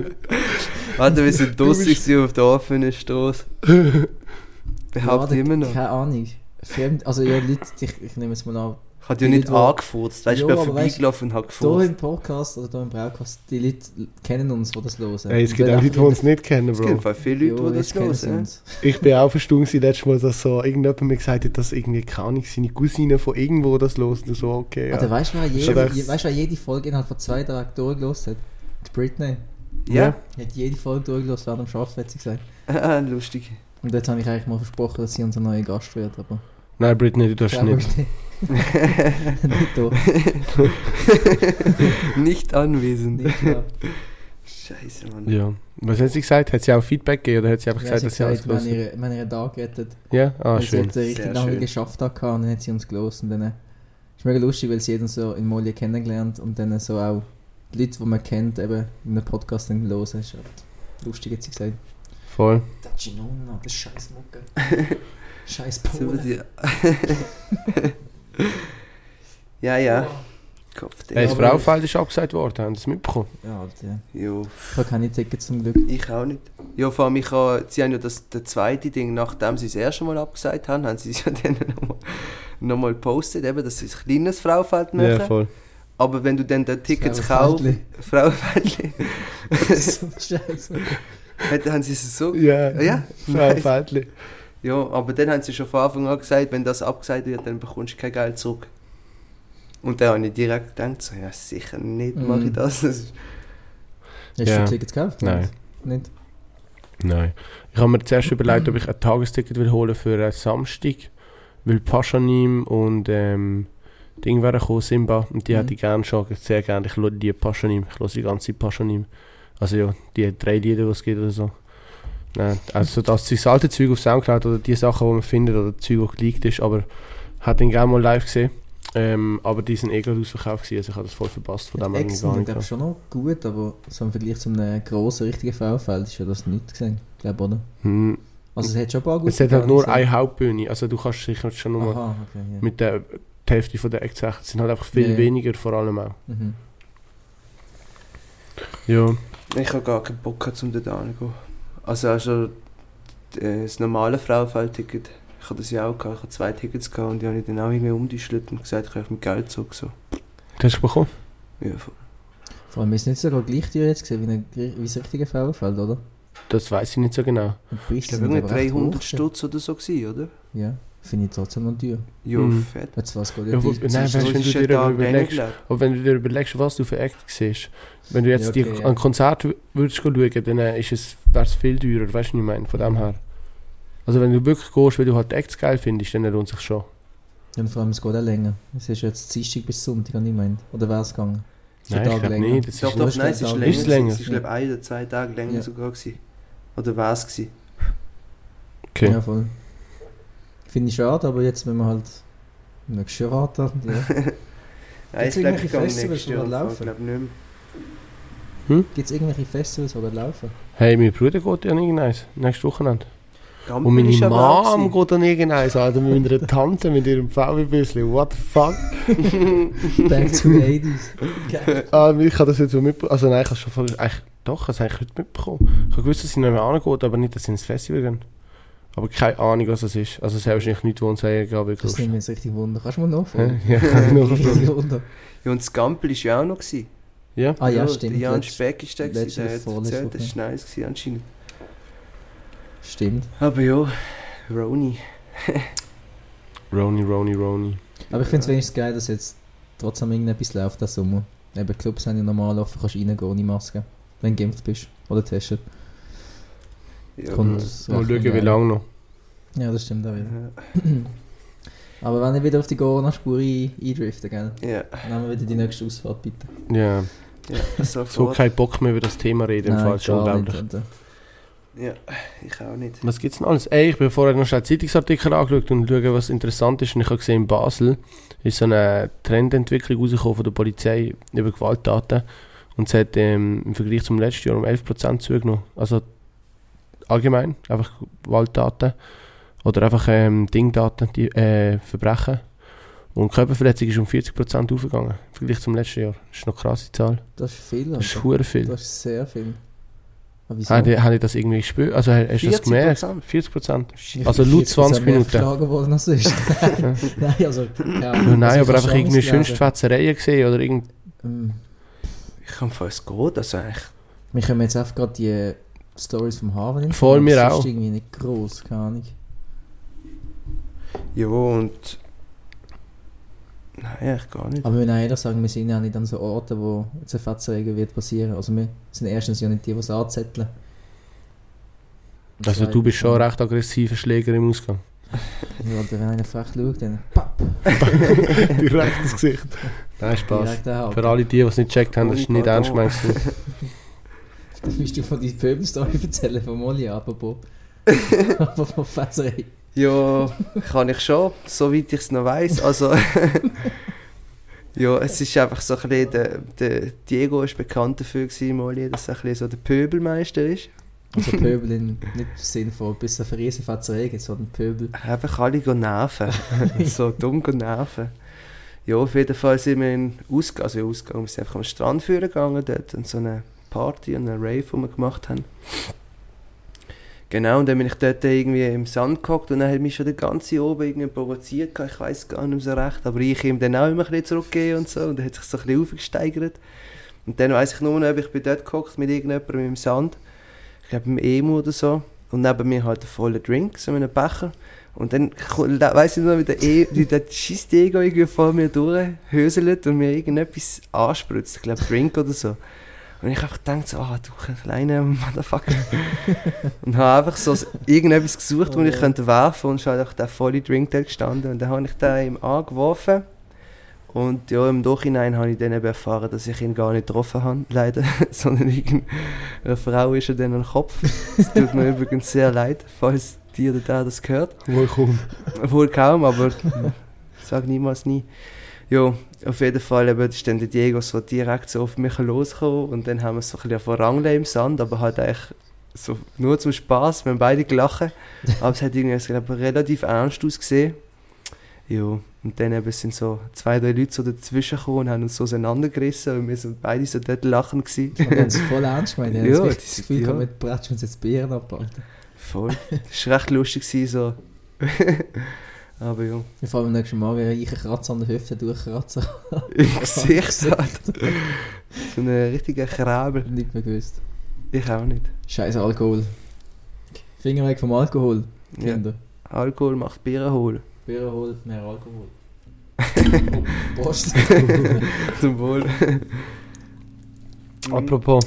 Warte, wir sind Du dussig auf der offenen Stoß. Behaupte Ja, immer noch. Keine Ahnung. Fremd, also ja, Leute, ich, ich nehme jetzt mal an, Ich habe ja nicht Leute, angefurzt. Weißt du, ich Ja, bin vorbeigelaufen und habe hier gefurzt. im Podcast oder hier im Braucast, die Leute kennen uns, die das hören. Hey, es gibt auch Leute, die uns nicht kennen, Es gibt Bro. viele Ja, Leute, die das hören. Ich bin auch verstanden letztes Mal, dass so irgendjemand mir gesagt hat, dass irgendwie, keine Ahnung, seine Cousine von irgendwo das los und so, okay, ja. weißt du, wer jede, weißt, wer jede Folge innerhalb von zwei Tagen durchgelost hat? Die Britney. Ja, Die hat jede Folge durchgelost während dem Arbeiten, hat sie gesagt. Lustig. Und jetzt habe ich eigentlich mal versprochen, dass sie unser neuer Gast wird, aber... Nein, Britney, du darfst nicht. nicht da. Nicht anwesend. Nicht. Scheiße, Mann. Ja. Was hat sie gesagt? Hat sie auch Feedback gegeben oder hat sie einfach Ja, gesagt, sie dass hat sie alles wenn los ihr, wenn ihr einen Tag rettet, Ja? Ah, weil sie schön. hat einen richtig lange geschafft hat und dann hat sie uns gelost und dann äh, ist mega lustig, weil sie jeden so in Molly kennengelernt und dann so auch die Leute, die man kennt, eben in einem Podcast dann hören, ist halt lustig, hat sie gesagt. Voll. Der Ginona, das scheiß Mucke. scheiß die- ja, ja. Kopf, Hey, das aber- Fraufeld ist abgesagt worden, haben Sie es mitbekommen? Ja, Alter. Jo, Ich habe keine Tickets zum Glück. ich auch nicht. Ja, vor allem, ich habe, sie haben ja das, das zweite Ding, nachdem sie das erste Mal abgesagt haben, haben sie es ja dann nochmal noch mal gepostet, eben, dass sie ein kleines Fraufeld machen. Ja, voll. Aber wenn du dann die Tickets kaufst, ist so Scheiße. haben sie es so... Ja, Ja, Fraufeldli. Ja, aber dann haben sie schon von Anfang an gesagt, wenn das abgesagt wird, dann bekommst du kein Geld zurück. Und dann habe ich direkt gedacht, so, ja sicher nicht mache ich Mhm. das. das ist, Hast Ja. du Tickets gekauft? Nein. Nicht? Nein. Ich habe mir zuerst überlegt, ob ich ein Tagesticket will holen für einen Samstag, weil Paschanim und ähm, Ding wären gekommen, Simba, und die Mhm. hätte ich gerne schon, sehr gerne. Ich höre die Paschanim, ich höre die ganze Paschanim. Also ja, die drei Lieder, die es gibt oder so. Nein, also das, das alte Zeug auf Soundcloud oder die Sachen, die man findet oder das Zeug, das geleakt ist, aber hat ihn gerne mal live gesehen. Ähm, aber die sind eh gerade ausverkauft gewesen, also ich habe das voll verpasst, von dem habe ich gar nicht glaub, gehabt. schon noch gut, aber so im Vergleich zu einem grossen, richtigen V-Feld ist ja das nicht gesehen, glaube oder? Hm, Also es hat schon ein paar gute Es hat halt nur eine Hauptbühne, also du kannst sicher schon ja. nur Aha, okay, ja. mit der die Hälfte von der Acts echt. Es sind halt einfach viel ja. weniger vor allem auch. Mhm. Ja. Ich habe gar keinen Bock gehabt, um dort hinzugehen. Also, also äh, das normale Frauenfeldticket, ich hatte das ja auch gehabt. Ich hatte zwei Tickets gehabt und die habe ich dann auch irgendwie umgeschlüttet und gesagt, ich habe mit Geld zurück. So. Du hast es bekommen? Ja, voll. Vor allem ist es nicht sogar gleich teuer jetzt gewesen, wie, ein, wie das richtige Frauenfeld, oder? Das weiß ich nicht so genau. Ich glaube, sind irgendwie aber recht 300 hoch. Stutz oder so gewesen, oder? Ja, finde ich trotzdem noch teuer. Ja, Mhm. fett. Jetzt was geht Ja, wo- nein, Das weißt wenn du dir ein überlegst- wenn du dir überlegst, was du für Act siehst, wenn du jetzt Ja, die okay, ja. an Konzert würdest schauen, dann äh, ist es, wäre es viel teurer, weißt du, was ich meine, von dem her. Also wenn du wirklich gehst, weil du halt die Acts geil findest, dann lohnt es sich schon. Und vor allem, es geht auch länger. Es ist jetzt Dienstag bis Sonntag, habe ich gemeint. Oder wäre es gegangen? Nein, Tage ich glaube nicht. Das Doch, ist doch, nein, es ist länger. länger. Ist es länger? Es ist, glaube ich, ein oder zwei Tage länger Ja. sogar gewesen. Oder war es gewesen? okay. Ja, voll. Finde ich schade, aber jetzt, wenn wir halt nächstes Jahr warten. Ja. Gibt's ich glaube, irgendwelche ich Festivals, die laufen? Ich glaube nicht mehr. Gibt es irgendwelche Festivals, die dort laufen? Hey, mein Bruder geht ja irgendeins, nächstes Wochenende. Gampel Und meine Mom geht dann irgendeins, Alter, mit meiner Tante, mit ihrem VW-Büsschen. What the fuck? Back to the 80s. Geil. Ah, ich habe das jetzt so mitbekommen. Also nein, ich habe schon voll, eigentlich, doch, ich habe es eigentlich heute mitbekommen. Ich habe gewusst, dass sie nicht mehr angeht, aber nicht, dass sie ins Festival gehen. Aber keine Ahnung, was das ist. Also es ist wahrscheinlich nichts, wo uns sagen, gehen wirklich Das nimmt mich jetzt richtig Wunder. Kannst du mal nachfragen? Ja, kann ich nachfragen. Richtig Wunder. Ja, und das Gampel ist ja auch noch. Gewesen. Ja? Ah ja, stimmt. Der Jan Speck ist der, gewesen, der hat erzählt, das war nice gewesen, anscheinend. Stimmt. Aber ja, Roni. Roni, Roni, Roni. Aber ich finde es wenigstens geil, dass jetzt trotzdem irgendetwas läuft diesen Sommer. Eben Clubs haben ja normal offen, kannst reingehen ohne Maske. Wenn du geimpft bist. Oder testet. Ja, Kommt schauen, wie lange noch. Ja, das stimmt auch wieder. ja. Aber wenn ich wieder auf die Corona-Spur ein- eindriften, gell? ja, Nehmen wir wieder die nächste Ausfahrt, bitte. Ja, ja, so kein Bock mehr über das Thema reden, im Fall schon unglaublich. nicht. Ja, ich auch nicht. Was gibt's denn alles? Ey, ich bin vorher noch schnell Zeitungsartikel angeschaut und schauen, was interessant ist. Und ich habe gesehen, in Basel ist so eine Trendentwicklung rausgekommen von der Polizei über Gewalttaten. Und es hat ähm, im Vergleich zum letzten Jahr um 11% zugenommen. Also allgemein, einfach Gewalttaten. Oder einfach ähm, Dingdaten, die äh, Verbrechen. Und Körperverletzung ist um 40% aufgegangen im Vergleich zum letzten Jahr. Das ist noch eine krasse Zahl. Das ist viel. Das ist hure viel. Das ist sehr viel. Habe ich, habe ich das irgendwie gespürt? Also hast du das 40%? gemerkt? 40%? Ich also laut 40% 20 mehr Minuten. verschlagen worden als sonst. Nein, also... Ja, nein, Also, ich aber habe einfach irgendwie schönste Fetzereien gesehen oder irgend... Ähm, Ich kann fast gut, also eigentlich. Wir können jetzt einfach gerade die Stories vom Hafen Voll, mir Das auch. ist irgendwie nicht gross, keine Ahnung. Ja, und. Nein, eigentlich gar nicht. Aber wir müssen auch ehrlich sagen, wir sind ja nicht an so Orten, wo jetzt eine Fetzerei wird passieren. Also wir sind erstens ja nicht die, die es anzetteln. Also du bist schon zweitens, recht aggressiver Schläger im Ausgang. Ja, wenn einer frech schaut, dann papp, Direkt ins Gesicht. Nein, Spaß. der Für alle die, die es nicht gecheckt haben, das ist nicht ernst gemeint. Dann musst du von deiner Pöbelstory erzählen, von Molly, apropos. Aber von Fetzerei. Ja, kann ich schon, soweit ich es noch weiß. Also, ja, es ist einfach so ein bisschen, der, der Diego ist bekannt dafür gewesen, Molly, dass er ein bisschen so der Pöbelmeister ist. Also Pöbel in, nicht im Sinn von bis auf eine riesen Fetzerei geht, sondern Pöbel. Einfach alle gehen nerven. so dumm gehen nerven. Ja, auf jeden Fall sind wir in Ausgang, also in Ausgang, wir sind einfach am Strand führen gegangen dort und so eine Party und eine Rave, die wir gemacht haben. Genau, und dann bin ich dort irgendwie im Sand gehockt und dann hat mich schon der ganze oben irgendwie provoziert, ich weiß gar nicht so recht, aber ich ihm dann auch immer ein bisschen zurückgegeben und so und er hat sich so ein bisschen aufgesteigert. Und dann weiß ich nur noch, ich bin dort gehockt mit irgendjemandem im Sand, ich glaube im Emu oder so, und neben mir halt ein voller Drink, so mit einem Becher. Und dann weiß ich nur, wie der, e wie der scheiß Ego irgendwie vor mir durchhöselt und mir irgendetwas anspritzt. Ich glaube, Drink oder so. Und ich einfach gedacht, so, ah, du kleiner Motherfucker. und habe einfach so irgendetwas gesucht, wo ich könnte werfen und halt einfach der volle Drink dort gestanden. Und dann habe ich den ihm angeworfen. Und ja, im Nachhinein habe ich dann eben erfahren, dass ich ihn gar nicht getroffen habe, leider. Sondern irgendeine Frau ist er dann am Kopf. Es tut mir übrigens sehr leid, falls die oder der das gehört. Wohl Wohl kaum, aber sag niemals nie. Ja, auf jeden Fall eben, ist dann der Diego so direkt so auf mich losgekommen und dann haben wir so ein bisschen verrangeln im Sand, aber halt eigentlich so nur zum Spaß. Wir haben beide gelacht, aber es hat irgendwie ich glaube, relativ ernst ausgesehen. Ja, Und dann eben sind so zwei, drei Leute so dazwischen gekommen und haben uns so auseinandergerissen und wir sind beide so dort lachen gewesen. Und dann haben es voll ernst gemeint. Ich Ja, das sind- Gefühl, ja. mit Bretsch uns jetzt Bieren abhalten. Voll. Das war recht lustig gewesen, so. Aber ja, Wir fahren beim nächsten Mal wieder reichen Kratzer an der Hüfte durchkratzen. im Gesicht halt. So ein richtiger Krabel. Nicht mehr gewusst. Ich auch nicht. Scheiß Alkohol. Finger weg vom Alkohol, Ja. Kinder. Alkohol macht Bier holen. Bier holt mehr Alkohol. Prost. Zum Wohl. Apropos,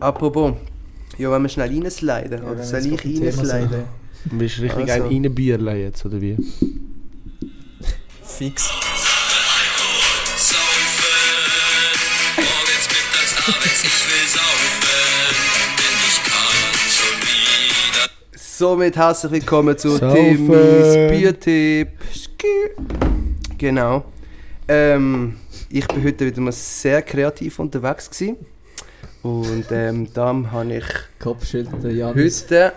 Apropos, ja, wenn wir schnell reinsliden, Ja, oder soll ich reinsliden? Du richtig Also. ein Reinbierle jetzt, oder wie? Fix. Somit herzlich willkommen zu. Timmys Biertipp. Genau. Ähm, ich bin heute wieder mal sehr kreativ unterwegs gewesen. Und ähm, darum habe ich Kopfschütteln, Janis. heute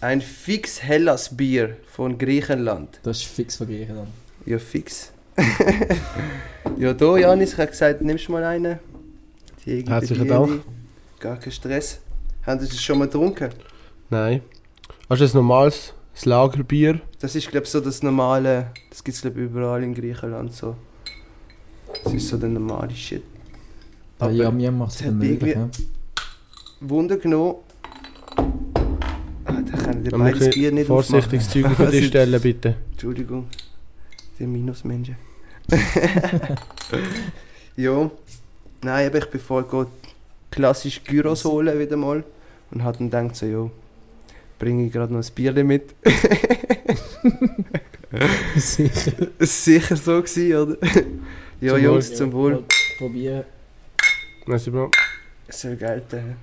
ein fix Hellas Bier von Griechenland. Das ist fix von Griechenland. Ja, fix. ja, da, Janis, ich habe gesagt, nimmst du mal einen. Die Herzlichen Dank. Gar kein Stress. Haben Sie das schon mal getrunken? Nein. Hast du ein normales das Lagerbier? Das ist, glaube ich, so das normale. Das gibt es, glaube überall in Griechenland so. Das ist so der normale Shit. Aber Yam macht es möglich. Ja. Wunder genommen. Ah, da können die beides Bier nicht Vorsichtig das Zeug auf ist- stellen, bitte. Entschuldigung. Die Minusmenschen. ja. Nein, aber ich bin vorher gerade klassisch Gyros holen wieder mal. Und hat dann gedacht so, jo, bringe ich gerade noch ein Bier mit. Sicher. Es war sicher so, gewesen, oder? ja, Zum Jungs, Wohl. zum Wohl. Probieren. Merci, Bro. Es soll gelten.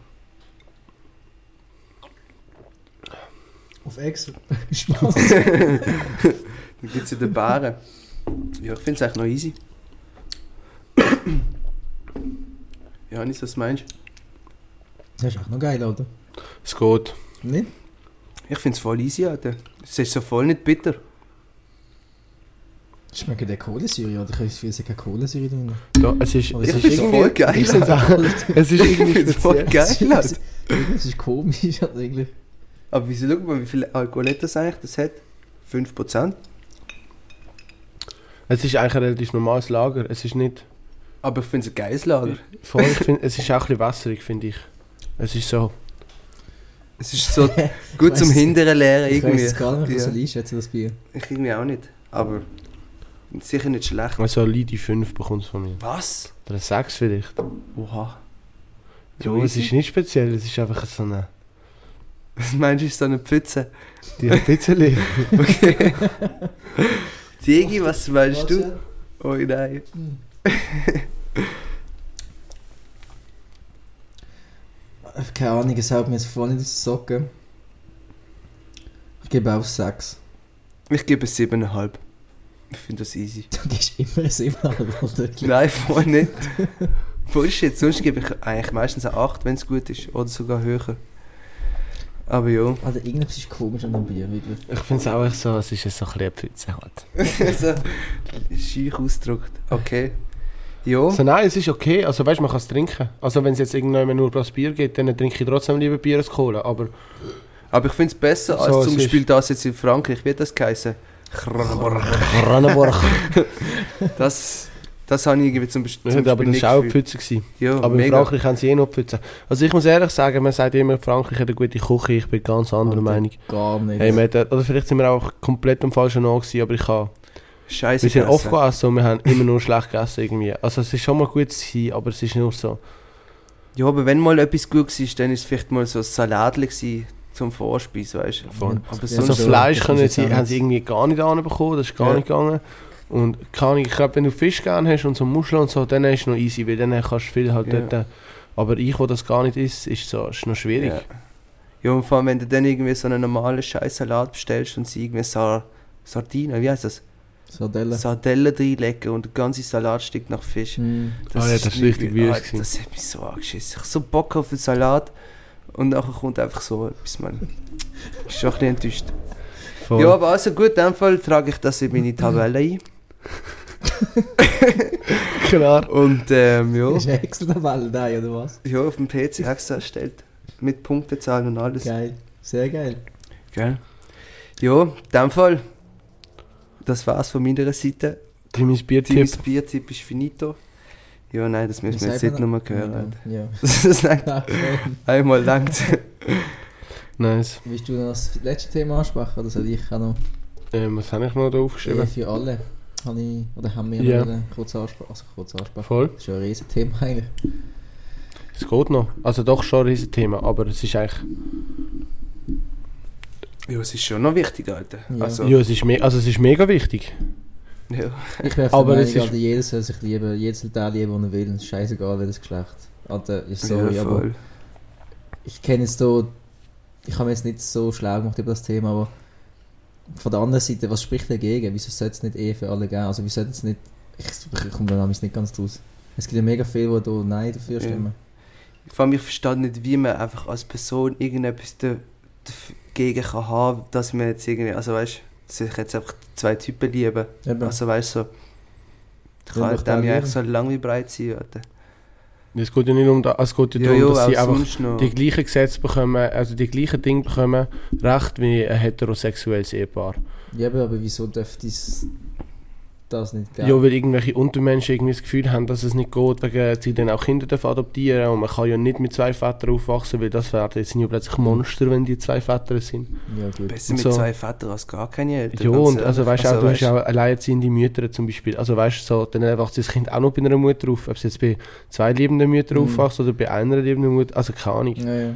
Auf Ex. Spaß. Dann gibt es ja den Bären. Ja, ich finde es eigentlich noch easy. Janis, was meinst du? Das ist auch noch geil, oder? Es geht. Nicht? Ich finde es voll easy, Alter. Es ist so voll nicht bitter. Schmeckt der Kohlensäure, oder? Ich es ist keine Kohlensäure drin. Da, es ist, es es ist voll geil, Es ist Ich irgendwie finde es voll geil. Das ist komisch, eigentlich. Aber wieso, schau mal, wie viel Alkohol hat das eigentlich? Das hat 5%. Es ist eigentlich ein relativ normales Lager. Es ist nicht... Aber ich finde es ein geiles Lager. Voll, ich find, es ist auch ein bisschen wässerig, finde ich. Es ist so... Es ist so gut zum hinteren Leeren Ich weiß irgendwie. gar nicht, was ja. einschätzen, das Bier. Ich irgendwie auch nicht. Aber sicher nicht schlecht. Also eine Lidi 5 bekommst du von mir. Was? Oder eine 6 vielleicht. Oha. Ja, So es ist nicht speziell. Es ist einfach so eine... Was meinst du, ist so eine Pfütze? Die ein bisschen... Okay. Diegi, was meinst du? Oh nein. Keine Ahnung, es hält mir jetzt nicht aus den Socken. Ich gebe auch 6. Ich gebe es 7,5. Ich finde das easy. Du gibst immer ein 7,5, oder? Nein, voll nicht. Bullshit, sonst gebe ich eigentlich meistens eine 8, wenn es gut ist. Oder sogar höher. Aber ja. Alter, irgendetwas ist komisch an dem Bier, wirklich. Ich finde es auch echt so, es ist so ein bisschen Pfütze halt. so, schüch ausgedrückt. Okay. Ja. Also nein, es ist okay. Also weißt du, man kann es trinken. Also wenn es jetzt irgendjemand nur das Bier gibt, dann trinke ich trotzdem lieber Bier als Cola. Aber Aber ich finde es besser als So, zum ist- Beispiel das jetzt in Frankreich. Wie hat das geheißen? Ranneborg. Das, das habe ich irgendwie zum, Ja, aber das nicht war auch. Pfütze. Ja, Aber in mega. Frankreich haben sie eh noch Pfütze. Also ich muss ehrlich sagen, man sagt immer, Frankreich hat eine gute Küche. Ich bin ganz anderer Alter, Meinung. Gar nicht. Hey, hat, oder vielleicht sind wir auch komplett am falschen Ort gewesen, aber ich habe... Scheiße. Wir sind oft gegessen und wir haben immer nur schlecht gegessen irgendwie. Also es ist schon mal gut gewesen, aber es ist nur so... Ja, aber wenn mal etwas gut war, dann ist es vielleicht mal so ein Salat gewesen zum Vorspeis, weißt du. Aber Ja, Also sonst, so, Fleisch das können sie, haben sie irgendwie gar nicht anbekommen, das ist gar Ja. nicht gegangen. Und keine Ahnung, ich glaube, wenn du Fisch gerne hast und so Muscheln und so, dann ist es noch easy, weil dann kannst du viel halt Ja. dort... äh, Aber ich, der das gar nicht isst, ist, so, ist noch schwierig. ja. ja, und vor allem, wenn du dann irgendwie so einen normalen Scheißsalat bestellst und sie irgendwie Sar Sardinen, wie heißt das? Sardellen. Sardellen reinlegen und der ganze Salat stinkt nach Fisch. Hm. Ah ja, das ist richtig wie- ah. Das hat mich so angeschissen. Ich hab so Bock auf den Salat und nachher kommt einfach so etwas, man. Ich bin schon ein bisschen enttäuscht. Voll. Ja, aber also gut, in dem Fall trage ich das in meine Tabelle ein. klar. Und ähm, ja, Ist eine Excel-Tabelle, nein, oder was? ja, auf dem PC extra erstellt. Mit Punktezahlen und alles. Geil. Sehr geil. Gell? Ja, in dem Fall, das war's von meiner Seite. Timmys Biertipp. Timmys Biertipp ist finito. Ja, nein, das müssen wir jetzt nicht nochmal hören. Alter. Ja. Das langt ja. Okay. einmal langt. Nice. Willst du noch das letzte Thema ansprechen oder soll ich auch noch Ähm, was habe ich noch da aufgeschrieben? für alle? Habe ich, oder haben wir Ja. noch einen kurzen Ansprache? Also kurz ansprechen. Voll. Das ist ja ein Riesenthema eigentlich. Es geht noch. Also doch schon ein riesen Thema, aber es ist eigentlich... Ja, es ist schon noch wichtig, Alter. Ja. Also, Ja, es ist, me also es ist mega wichtig. ja. Ich wäre Aber aber es es ist- Alter, jeder soll sich lieben, jeder soll den lieben, den er will. Es ist scheißegal, welches Geschlecht. Alter, ist sorry, ja, aber ich kenne jetzt hier, ich habe mir jetzt nicht so schlau gemacht über das Thema, aber von der anderen Seite, was spricht dagegen? Wieso sollte es nicht Ehe für alle geben? Also, wieso sollte es nicht, ich, ich komme da nicht ganz draus. Es gibt ja mega viele, die da Nein dafür Ja. stimmen. Vor allem, ich verstehe nicht, wie man einfach als Person irgendetwas da- dagegen kann haben, dass man jetzt irgendwie, also weißt du, sich jetzt einfach zwei Typen lieben. Eben. Also weißt du, so, ich kann dem ja eigentlich so lang wie breit sein, Alter. Es geht ja nicht um das, es geht ja darum, ja, dass sie auch einfach noch. die gleichen Gesetze bekommen, also die gleichen Dinge bekommen, recht wie ein heterosexuelles Ehepaar. Ja, aber, aber wieso dürfte es das nicht geben? Ja, weil irgendwelche Untermenschen irgendwie das Gefühl haben, dass es nicht geht, wegen sie dann auch Kinder dürfen adoptieren und man kann ja nicht mit zwei Vätern aufwachsen, weil das werden jetzt sind ja plötzlich Monster, wenn die zwei Väter sind. ja gut. Besser mit so. zwei Vätern als gar keine Eltern. Ja, und also weißt du auch, du hast weißt- auch alleinerziehende Mütter zum Beispiel. Also weißt du, so, dann wächst das Kind auch noch bei einer Mutter auf, ob es jetzt bei zwei liebenden Müttern Mhm. aufwächst oder bei einer liebenden Mutter, also keine Ahnung. Ja, ja.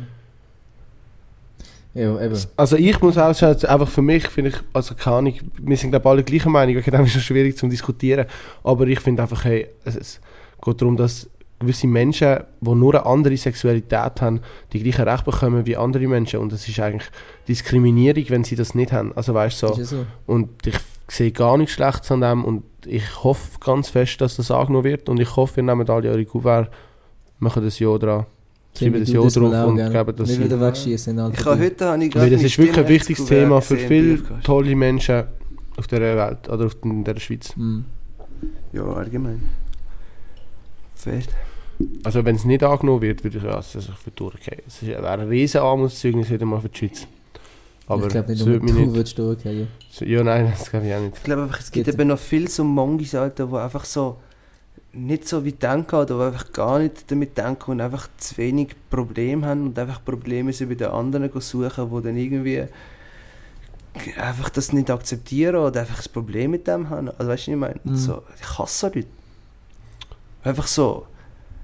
Ja, eben. Also ich muss auch sagen, einfach für mich finde ich, also keine Ahnung, wir sind glaube alle gleicher Meinung, okay, das ist schon schwierig zu diskutieren, aber ich finde einfach, hey, es, es geht darum, dass gewisse Menschen, die nur eine andere Sexualität haben, die gleichen Rechte bekommen wie andere Menschen. Und das ist eigentlich Diskriminierung, wenn sie das nicht haben, also weißt so, so. und ich sehe gar nichts Schlechtes an dem. Und ich hoffe ganz fest, dass das angenommen wird. Und ich hoffe, ihr nehmt alle eure Kuvert, machen das Ja dran, schreiben das Ja mal drauf auch, und gell? geben das Nicht ein. wieder wegschießen. Ich habe heute habe ich Weil das ist wirklich ein wichtiges Thema für viele tolle Menschen auf der Welt oder auf den- der Schweiz. Mhm. Briefkasten. Ja, allgemein. Fett. Also wenn es nicht angenommen wird, würde ich also sich für durchgehen. Es wäre ein riesen Armutszeugnis wieder mal für die Schweiz. Aber ich glaube nicht, es nur du würdest durchgehen. Ja, nein, das glaube ich auch nicht. Ich glaube einfach, es gibt eben noch viele so Mongis, Alter, die einfach so nicht so wie denken oder einfach gar nicht damit denken und einfach zu wenig Probleme haben und einfach Probleme so bei den anderen suchen, die dann irgendwie einfach das nicht akzeptieren oder einfach ein Problem mit dem haben. Also weißt du, was ich meine? Mhm. So, ich hasse Leute. Einfach so,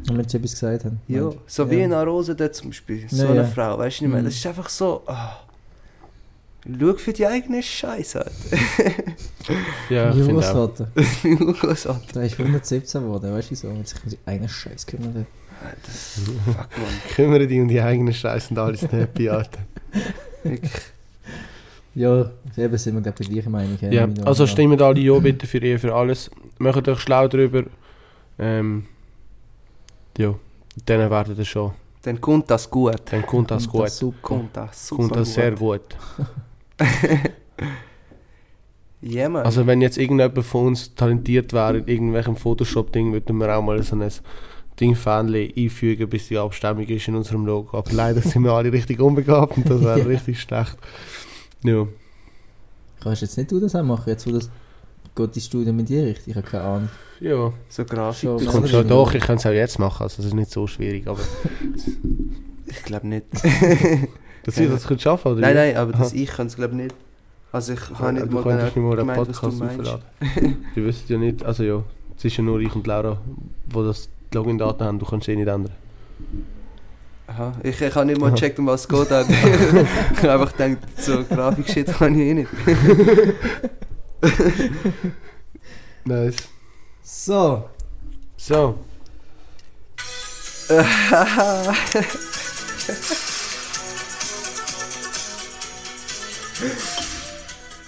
Und wenn sie etwas gesagt haben. ja, so wie Ja. eine Rose dort zum Beispiel, so Ja, eine ja. Frau, weißt du, ich meine? Mhm. Das ist einfach so, ah. Schau für die eigene Scheiße, Alter. Ja, ich finde auch. Großartig. der ist 117 geworden, weißt du so, und sich um seinen eigenen Scheiß gekümmert hat. Fuck, man. Kümmere dich um die eigenen Scheiße und alles happy, Alter. Wirklich. Ja, eben sind wir glaube ich der gleichen Meinung. ja, Ja, also stimmt alle Ja bitte für ihr, für alles. Macht euch schlau darüber. Ähm, ja, dann werdet ihr schon. Dann kommt das gut. Dann kommt das gut. super. Kommt das super kommt das sehr gut. Ja, man. Also wenn jetzt irgendjemand von uns talentiert wäre in irgendwelchem Photoshop-Ding, würden wir auch mal so ein Ding Fähnchen einfügen, bis die Abstimmung ist in unserem Logo. Aber leider sind wir alle richtig unbegabt und das wäre Ja. richtig schlecht. Ja. Kannst jetzt nicht du das auch machen, jetzt wo das geht die Studie mit dir richtig? Ich habe keine Ahnung. Ja. so Grafik. Schon. Ich Ja, kann das schon doch, ich kann es auch jetzt machen, also das ist nicht so schwierig. Aber Ich glaube nicht. dass ich das könnte schaffen oder? nein, nein, aber das Aha. ich kann es glaube nicht. Also ich habe nicht du mal könntest nicht mal einen gemeint, Podcast du aufladen. Die wissen ja nicht, also ja, es ist ja nur ich und Laura, wo das die Login-Daten haben, du kannst eh nicht ändern. Aha. Ich, ich habe nicht mal gecheckt, um was es geht. ich habe einfach gedacht, so Grafik-Shit kann ich eh nicht. Nice. So, So,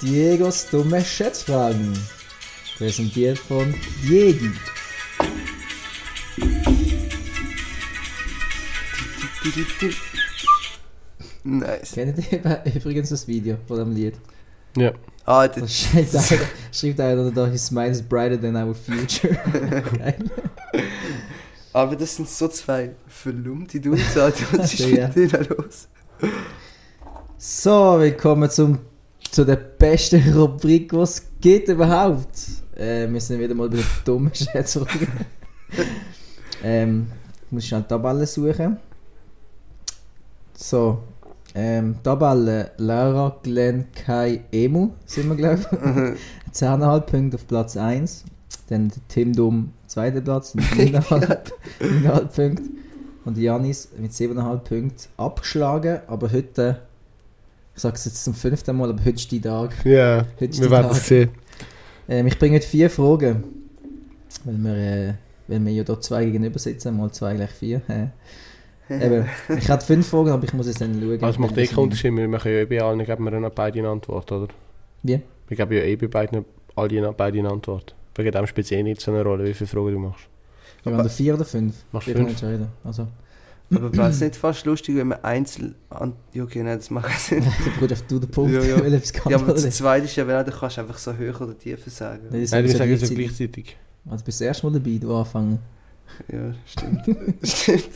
Diegos dumme Schätzfragen. Präsentiert von Diegi. Nice. Kennt ihr übrigens das Video von dem Lied? Ja. Ah, das, Das schreibt einer, schreibt einer da, his smile is brighter than our future. Geil. aber das sind so zwei verlumpte Dudes, Alter. Was ist mit denen los? So, willkommen zum, zu der besten Rubrik, die es gibt überhaupt. Äh, wir sind wieder mal bei den dummen Schätzungen. ähm, ich muss schnell die Tabelle suchen. So, ähm, Tabelle Laura, Glenn, Kai, Emu sind wir, glaube ich. 10,5 Punkte auf Platz 1. Dann der Tim Dumm, zweiter Platz, mit 9,5 9,5 Punkte. Und Janis mit 7,5 Punkten abgeschlagen, aber heute, ich sage es jetzt zum fünften Mal, aber heute ist die Tag. Ja, ist wir werden es sehen. Ähm, ich bringe heute vier Fragen, weil wir, äh, weil wir ja dort zwei gegenüber sitzen, mal zwei gleich vier. Eben, ich hatte fünf Fragen, aber ich muss jetzt dann schauen. Also macht eh keinen Unterschied, wir machen ja eh bei allen, geben wir dann beide eine Antwort, oder? Wie? Wir geben ja eh bei beiden alle beide eine Antwort. Wegen dem spielt es eh nicht so eine Rolle, wie viele Fragen du machst. Wir haben vier oder fünf? Machst Ich fünf? entscheiden. Also, Aber wäre es nicht fast lustig, wenn man einzeln. An ja, okay, nein, das macht keinen Sinn. Bruder auf du den Punkt, Ja, ja. weil etwas kann Ja, aber oder zu nicht. zweit ist ja, wenn du kannst einfach so höher oder tiefer sagen. Nein, das Nein, wir ist sagen es ja gleichzeitig. Also bist du das erste Mal dabei, du anfangen. Ja, stimmt. stimmt.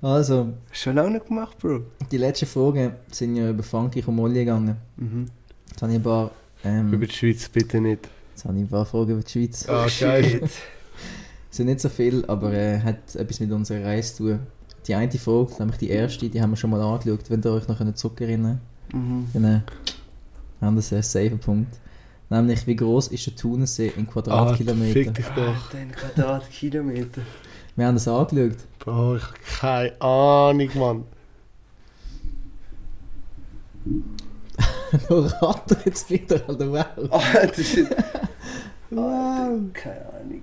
Also, Schon lange nicht gemacht, Bro. die letzten Fragen sind ja über Funky und Molly gegangen. Mhm. Jetzt habe ich ein paar, ähm, Über die Schweiz bitte nicht. jetzt habe ich ein paar Fragen über die Schweiz. Ah, Oh, geil. Es sind nicht so viel, aber äh, hat etwas mit unserer Reise zu tun. Die eine Frage, nämlich die erste, die haben wir schon mal angeschaut, wenn ihr euch noch zurückerinnern könnt. Mhm. Dann äh, haben das einen safe Punkt. Nämlich, wie groß ist der Thunersee in Ah, Quadratkilometer? fick dich doch. Alter, ein Quadratkilometer. wir haben das angeschaut. Bro, ich habe keine Ahnung, Mann. Nur ratter jetzt wieder, Alter, wow. Alter, shit. Wow. Keine Ahnung.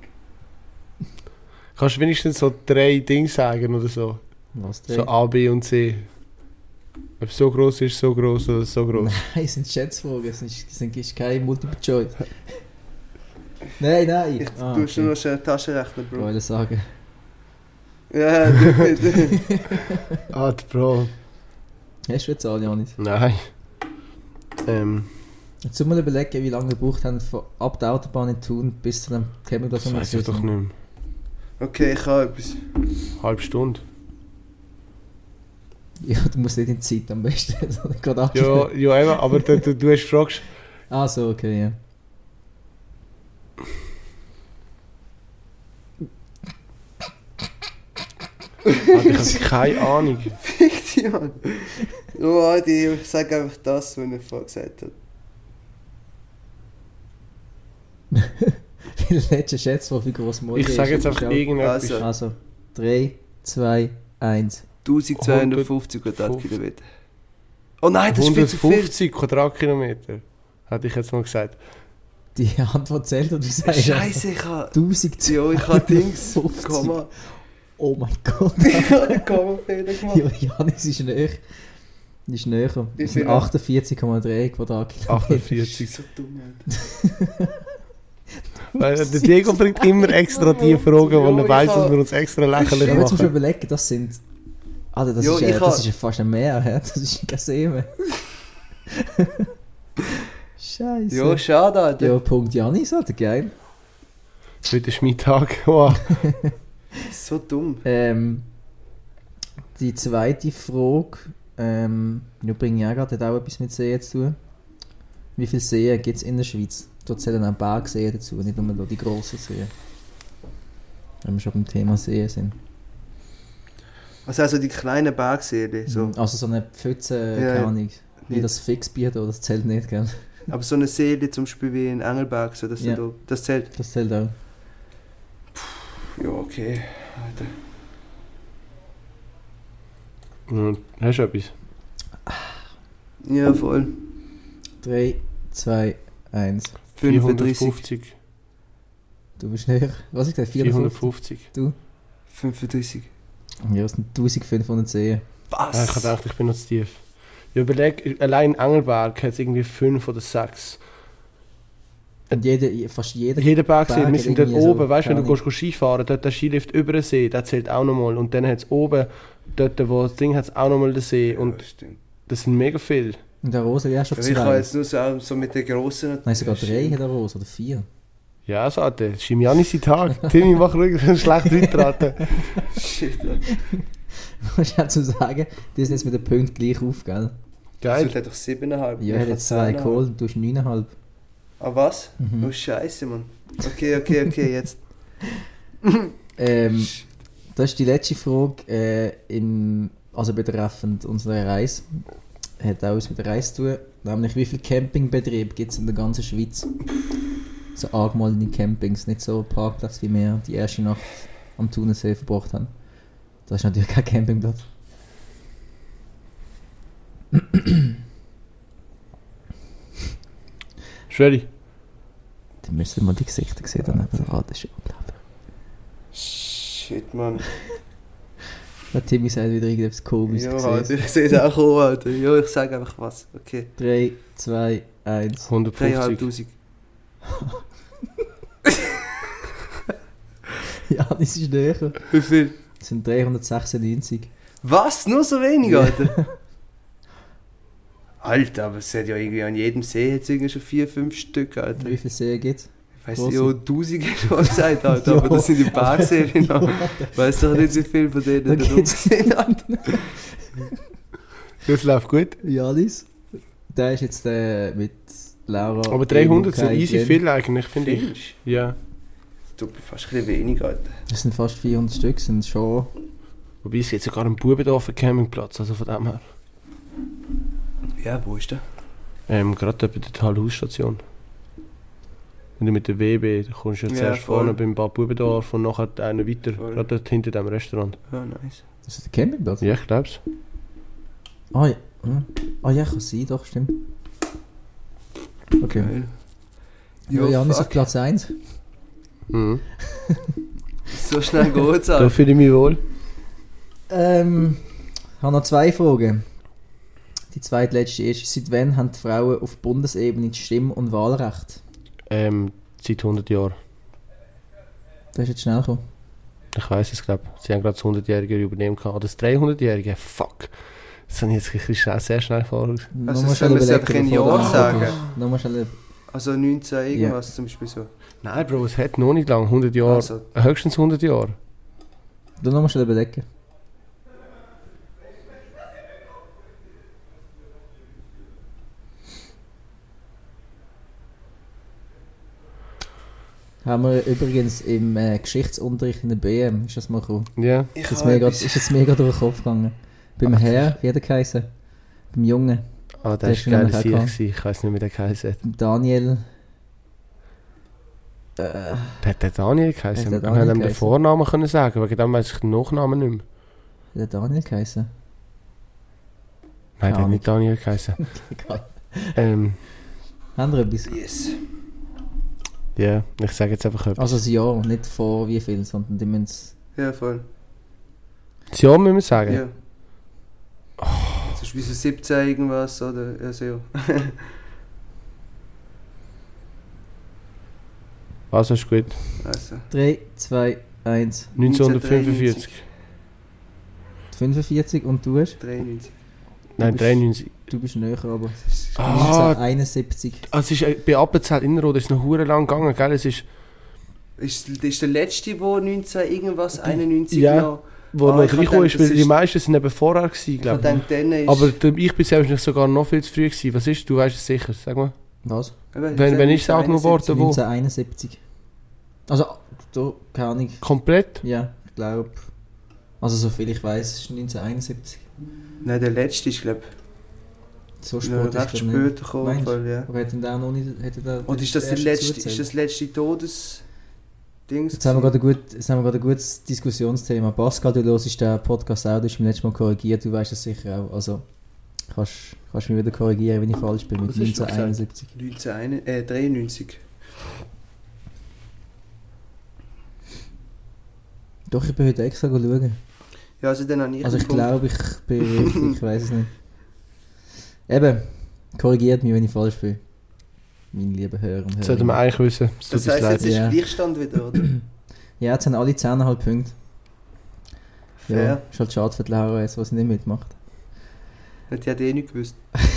Kannst du wenigstens so drei Dinge sagen oder so? Was denn? So A, B und C. Ob es so groß ist, so groß oder so groß. Nein, es sind Schätzfragen, es ist, es ist kein Multiple Choice. nein, nein. Ich Ah, tue schon okay. noch schnell Taschenrechner, Ich Bro. wollte sagen. Ja, du. Ah, Bro. Hast du eine Zahl, Janis? Nein. Ähm, Jetzt soll mal überlegen, wie lange wir gebraucht haben, von ab der Autobahn in Thun bis zu dem Campingplatz. das wir weiß ich doch sind. nicht Okay, ich habe etwas. mehr. Halbe Stunde. Ja, du musst nicht in die Zeit am besten. sondern gerade Ja, abschließen. ja eben, aber du, du, du hast gefragt, Ah, so, okay, ja. Alter, ich habe keine Ahnung. Fick dich, Mann. Oh, Alter, ich sag einfach das, was er vorher gesagt hat. Die letzte Schätzfrage, wie groß Molly Ich sage jetzt einfach irgendwas. irgendetwas. Also. Also, 3, 2, 1. 1250 Quadratkilometer. Oh nein, das ist viel zu viel. 150 Quadratkilometer. Hätte ich jetzt mal gesagt. Die Antwort zählt und du sagst Scheiße, ich habe. 1000 Ja, ich habe Dings. 50. Komma. Oh mein Gott. Ich habe Komma-Fehler gemacht. Ja, Janis ist näher. Ist näher. Wie Das sind viel? 48,3 Quadratkilometer. 48. So dumm. Weil der Diego bringt immer extra die Fragen, wo Ja, er weiss, dass wir uns extra lächerlich Ja, jetzt musst du machen. überlegen, das sind. Alter, das, Ja, ist, äh, ich das hab- ist ja fast ein Meer, hä? das ist kein See mehr. Scheiße. Ja, schade, Alter. ja, Punkt Janis, Alter, geil. Heute ist mein Tag. Wow. So dumm. Ähm, die zweite Frage, ähm, ja, bringe ich auch gerade, hat auch etwas mit Seen zu tun. Wie viele Seen gibt es in der Schweiz? Dort zählen auch Bergseen dazu, nicht nur die grossen Seen. Wenn wir schon beim Thema Seen sind. Also, also die kleinen Bergseele. So. Also so eine Pfütze, Ja, keine. Ahnung. Wie Nicht. das Fixbier da, das zählt nicht, gell? Aber so eine Seele zum Beispiel wie in Engelberg, so, das, Ja. da, das zählt. Das zählt auch. Ja, okay. Alter. Hast du etwas? Ja, voll. 3, 2, 1. 35. 450. Du bist näher. Was ich gesagt? 450? 450. 35. Ja, das sind 1500 Seen. Ah, ich habe Was? gedacht, ich bin noch zu tief. Ja, überleg, allein in Engelberg hat es irgendwie fünf oder sechs. Und jeder, fast jeder. Jeder Berg wir hat sind dort irgendwie so, oben, weißt du, wenn du gehst, gehst Skifahren, dort der Skilift über den See, der zählt auch nochmal. Und dann hat es oben, dort wo das Ding hat es auch nochmal den See. Ja, Und das das sind mega viel. Und der Rose, ja, schon Ich habe zwei. jetzt nur so, so mit den grossen... Nein, sogar drei hat der Rose, oder vier. Ja, Janis sein Tag. Timmy, mach ruhig, so schlecht reintraten. Shit, Alter. Muss ich auch zu sagen, die sind jetzt mit den Punkten gleich auf, gell? Geil. Das hat doch 7,5. Ja, er hat jetzt zwei 10,5. geholt und du hast 9,5. Ah, was? Mhm. Oh, Scheiße, Mann. Okay, okay, okay, jetzt. Ähm, das ist die letzte Frage, äh, im, also betreffend unsere Reise. Hat auch was mit der Reise zu tun. Nämlich, wie viele Campingbetriebe gibt es in der ganzen Schweiz? So angemalene Campings, nicht so Parkplatz, wie wir die erste Nacht am Thunersee verbracht haben. Das ist natürlich kein Campingplatz. Schweri. Dann müssen wir mal die Gesichter sehen, dann haben wir das ist unglaublich. Shit, Mann. Der Timmy sagt wieder irgendetwas komisches. Ja. Alter, ich sehe es auch kommen, Alter. Ja, ich sage einfach was. Okay. 3, 2, 1. 150. 3'500. Ja, das ist näher. Wie viel? Das sind 396. Was? Nur so wenig, Alter? Alter, aber es hat ja irgendwie an jedem See jetzt irgendwie schon vier, fünf Stück, Alter. Wie viele Seen gibt es? Ich weiß nicht, ja, tausend schon gesagt, Alter, aber das sind die Bergserien noch. Weißt doch nicht, wie viel von denen Da da rum gibt's- sind, Alter. Das läuft gut. Janis. Der ist jetzt äh, mit Laura. Aber 300 Emo, sind easy viel eigentlich, finde ich. Ja. Du bist fast ein bisschen wenig, Alter. Das sind fast 400 Stück, sind schon. Wobei es gibt sogar einen Bubendorf Campingplatz, also von dem her. Ja, wo ist der? Ähm, gerade bei der Talhausstation. Wenn du mit der WB, da kommst du ja Ja, zuerst voll. vorne beim Bad Bubendorf und nachher einen weiter, Voll. gerade dort hinter dem Restaurant. Ja, nice. Das ist der Campingplatz? Ja, ich glaub's. Ah, ja. Hm. Ah, ja, kann sein, doch, stimmt. Okay. Geil. Ja, Ja, Janis auf Platz 1. Mhm. So schnell geht's, Da Alter. fühle ich mich wohl. Ähm, ich habe noch zwei Fragen. Die zweitletzte ist, seit wann haben die Frauen auf Bundesebene Stimm- und Wahlrecht? Ähm, seit 100 Jahren. Das ist jetzt schnell gekommen. Ich weiß es, glaube Sie haben gerade das 100-jährige Übernehmen gehabt. Oder das 300-jährige. Fuck. Das habe ich jetzt richtig schnell, sehr schnell vor. Also Nochmal sollen wir es überlegen, einfach in bevor Jahr sagen? Also 19 irgendwas zum Beispiel so. Nein, Bro, es hat noch nicht lang. 100 Jahre. Also, Höchstens 100 Jahre. Du nochmal schnell überlegen. Haben wir übrigens im äh, Geschichtsunterricht in der BM, ist das mal gekommen? Ja. ich Ist jetzt habe mega, ist jetzt mega durch den Kopf gegangen. Beim Herr, wie hat er geheißen? Beim Jungen, Ah, Der der ist ist geil, gewesen. Ich weiß nicht, wie der geheißen hat. Daniel. Äh, Der hat der Daniel geheißen. Wir hätten ihm den? Vornamen können sagen, wegen dem weiß ich den Nachnamen nicht mehr. hat der Daniel geheißen? Nein, der hat nicht Daniel geheißen. Egal. ähm, Haben wir etwas? Yes. ja, ich sage jetzt einfach etwas. Also das Jahr, nicht vor wie viel, sondern die müssen es- Ja, voll. Das Jahr müssen wir sagen. Ja. Das ist wie so 17 irgendwas, oder? Also ja. Also ist gut. Also. 3, 2, 1, 1945. 45 und du hast? 93. Nein, bist- 93. Du bist näher, aber Ah, 1971. also es ist äh, bei Appenzell Innerrhoden ist es noch hure lang gegangen, gell? Es ist, Ist, das ist der letzte, der 19 irgendwas, 91 Ja. noch. wo Ah, noch ich reingekommen ist, weil die ist- meisten sind eben vorher gewesen, Ich glaube ist... Aber ich bin selbst sogar noch viel zu früh gewesen. Was ist? Du weißt es sicher, sag mal. Was? Wenn, wenn ist es auch 1971. noch worden, wo? 1971. Also, du, keine Ahnung. Komplett? Ja, ich glaube. Also, so viel ich weiß, ist 1971. Nein, der letzte ist, glaube So ich, spät noch ist später gekommen. Voll, ja. Aber hätte der auch noch nicht. Hätte der, Und ist das, der letzte, ist das letzte Todes... Dings Jetzt haben, wir gerade ein gut, jetzt haben wir gerade ein gutes Diskussionsthema. Pascal, du hörst den Podcast auch, du hast mich letztes Mal korrigiert, du weißt es sicher auch. Also, kannst, kannst mich wieder korrigieren, wenn ich falsch bin, mit Was hast du gesagt? 1971. 19, äh, 93. Doch, ich bin heute extra schauen. Ja, also dann habe ich Also, ich glaube, ich bin richtig, ich weiß es nicht. Eben, korrigiert mich, wenn ich falsch bin. Meine lieben Hörer und Das sollten wir Hörer. eigentlich wissen. Es Das heisst, leid. jetzt ist Ja. Gleichstand wieder, oder? Ja, jetzt haben alle 10,5 Punkte. Ja, Fair. ist halt schade für die Laura jetzt, was sie nicht mitmacht. Hätte ich eh nicht gewusst.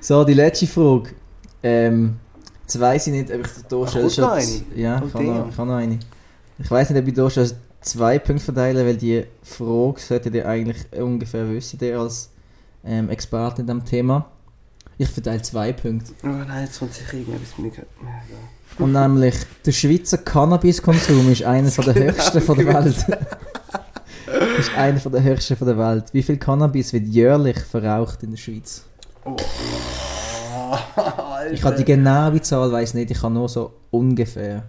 So, die letzte Frage. Ähm, jetzt weiss ich nicht, ob ich stelle. noch schon- eine? Ja, ich habe noch, ich habe noch eine. Ich weiss nicht, ob ich da schon zwei Punkte verteile, weil die Frage solltet ihr eigentlich ungefähr wissen, ihr als ähm, Experte in diesem Thema. Ich verteile zwei Punkte. Oh nein, jetzt kommt sicher irgendetwas mit mir. Ja. Und nämlich, der Schweizer Cannabiskonsum ist einer der höchsten von der Welt. ist einer von der höchsten von der Welt. Wie viel Cannabis wird jährlich verraucht in der Schweiz? Oh, Ich habe die genaue Zahl weiß nicht, ich habe nur so ungefähr.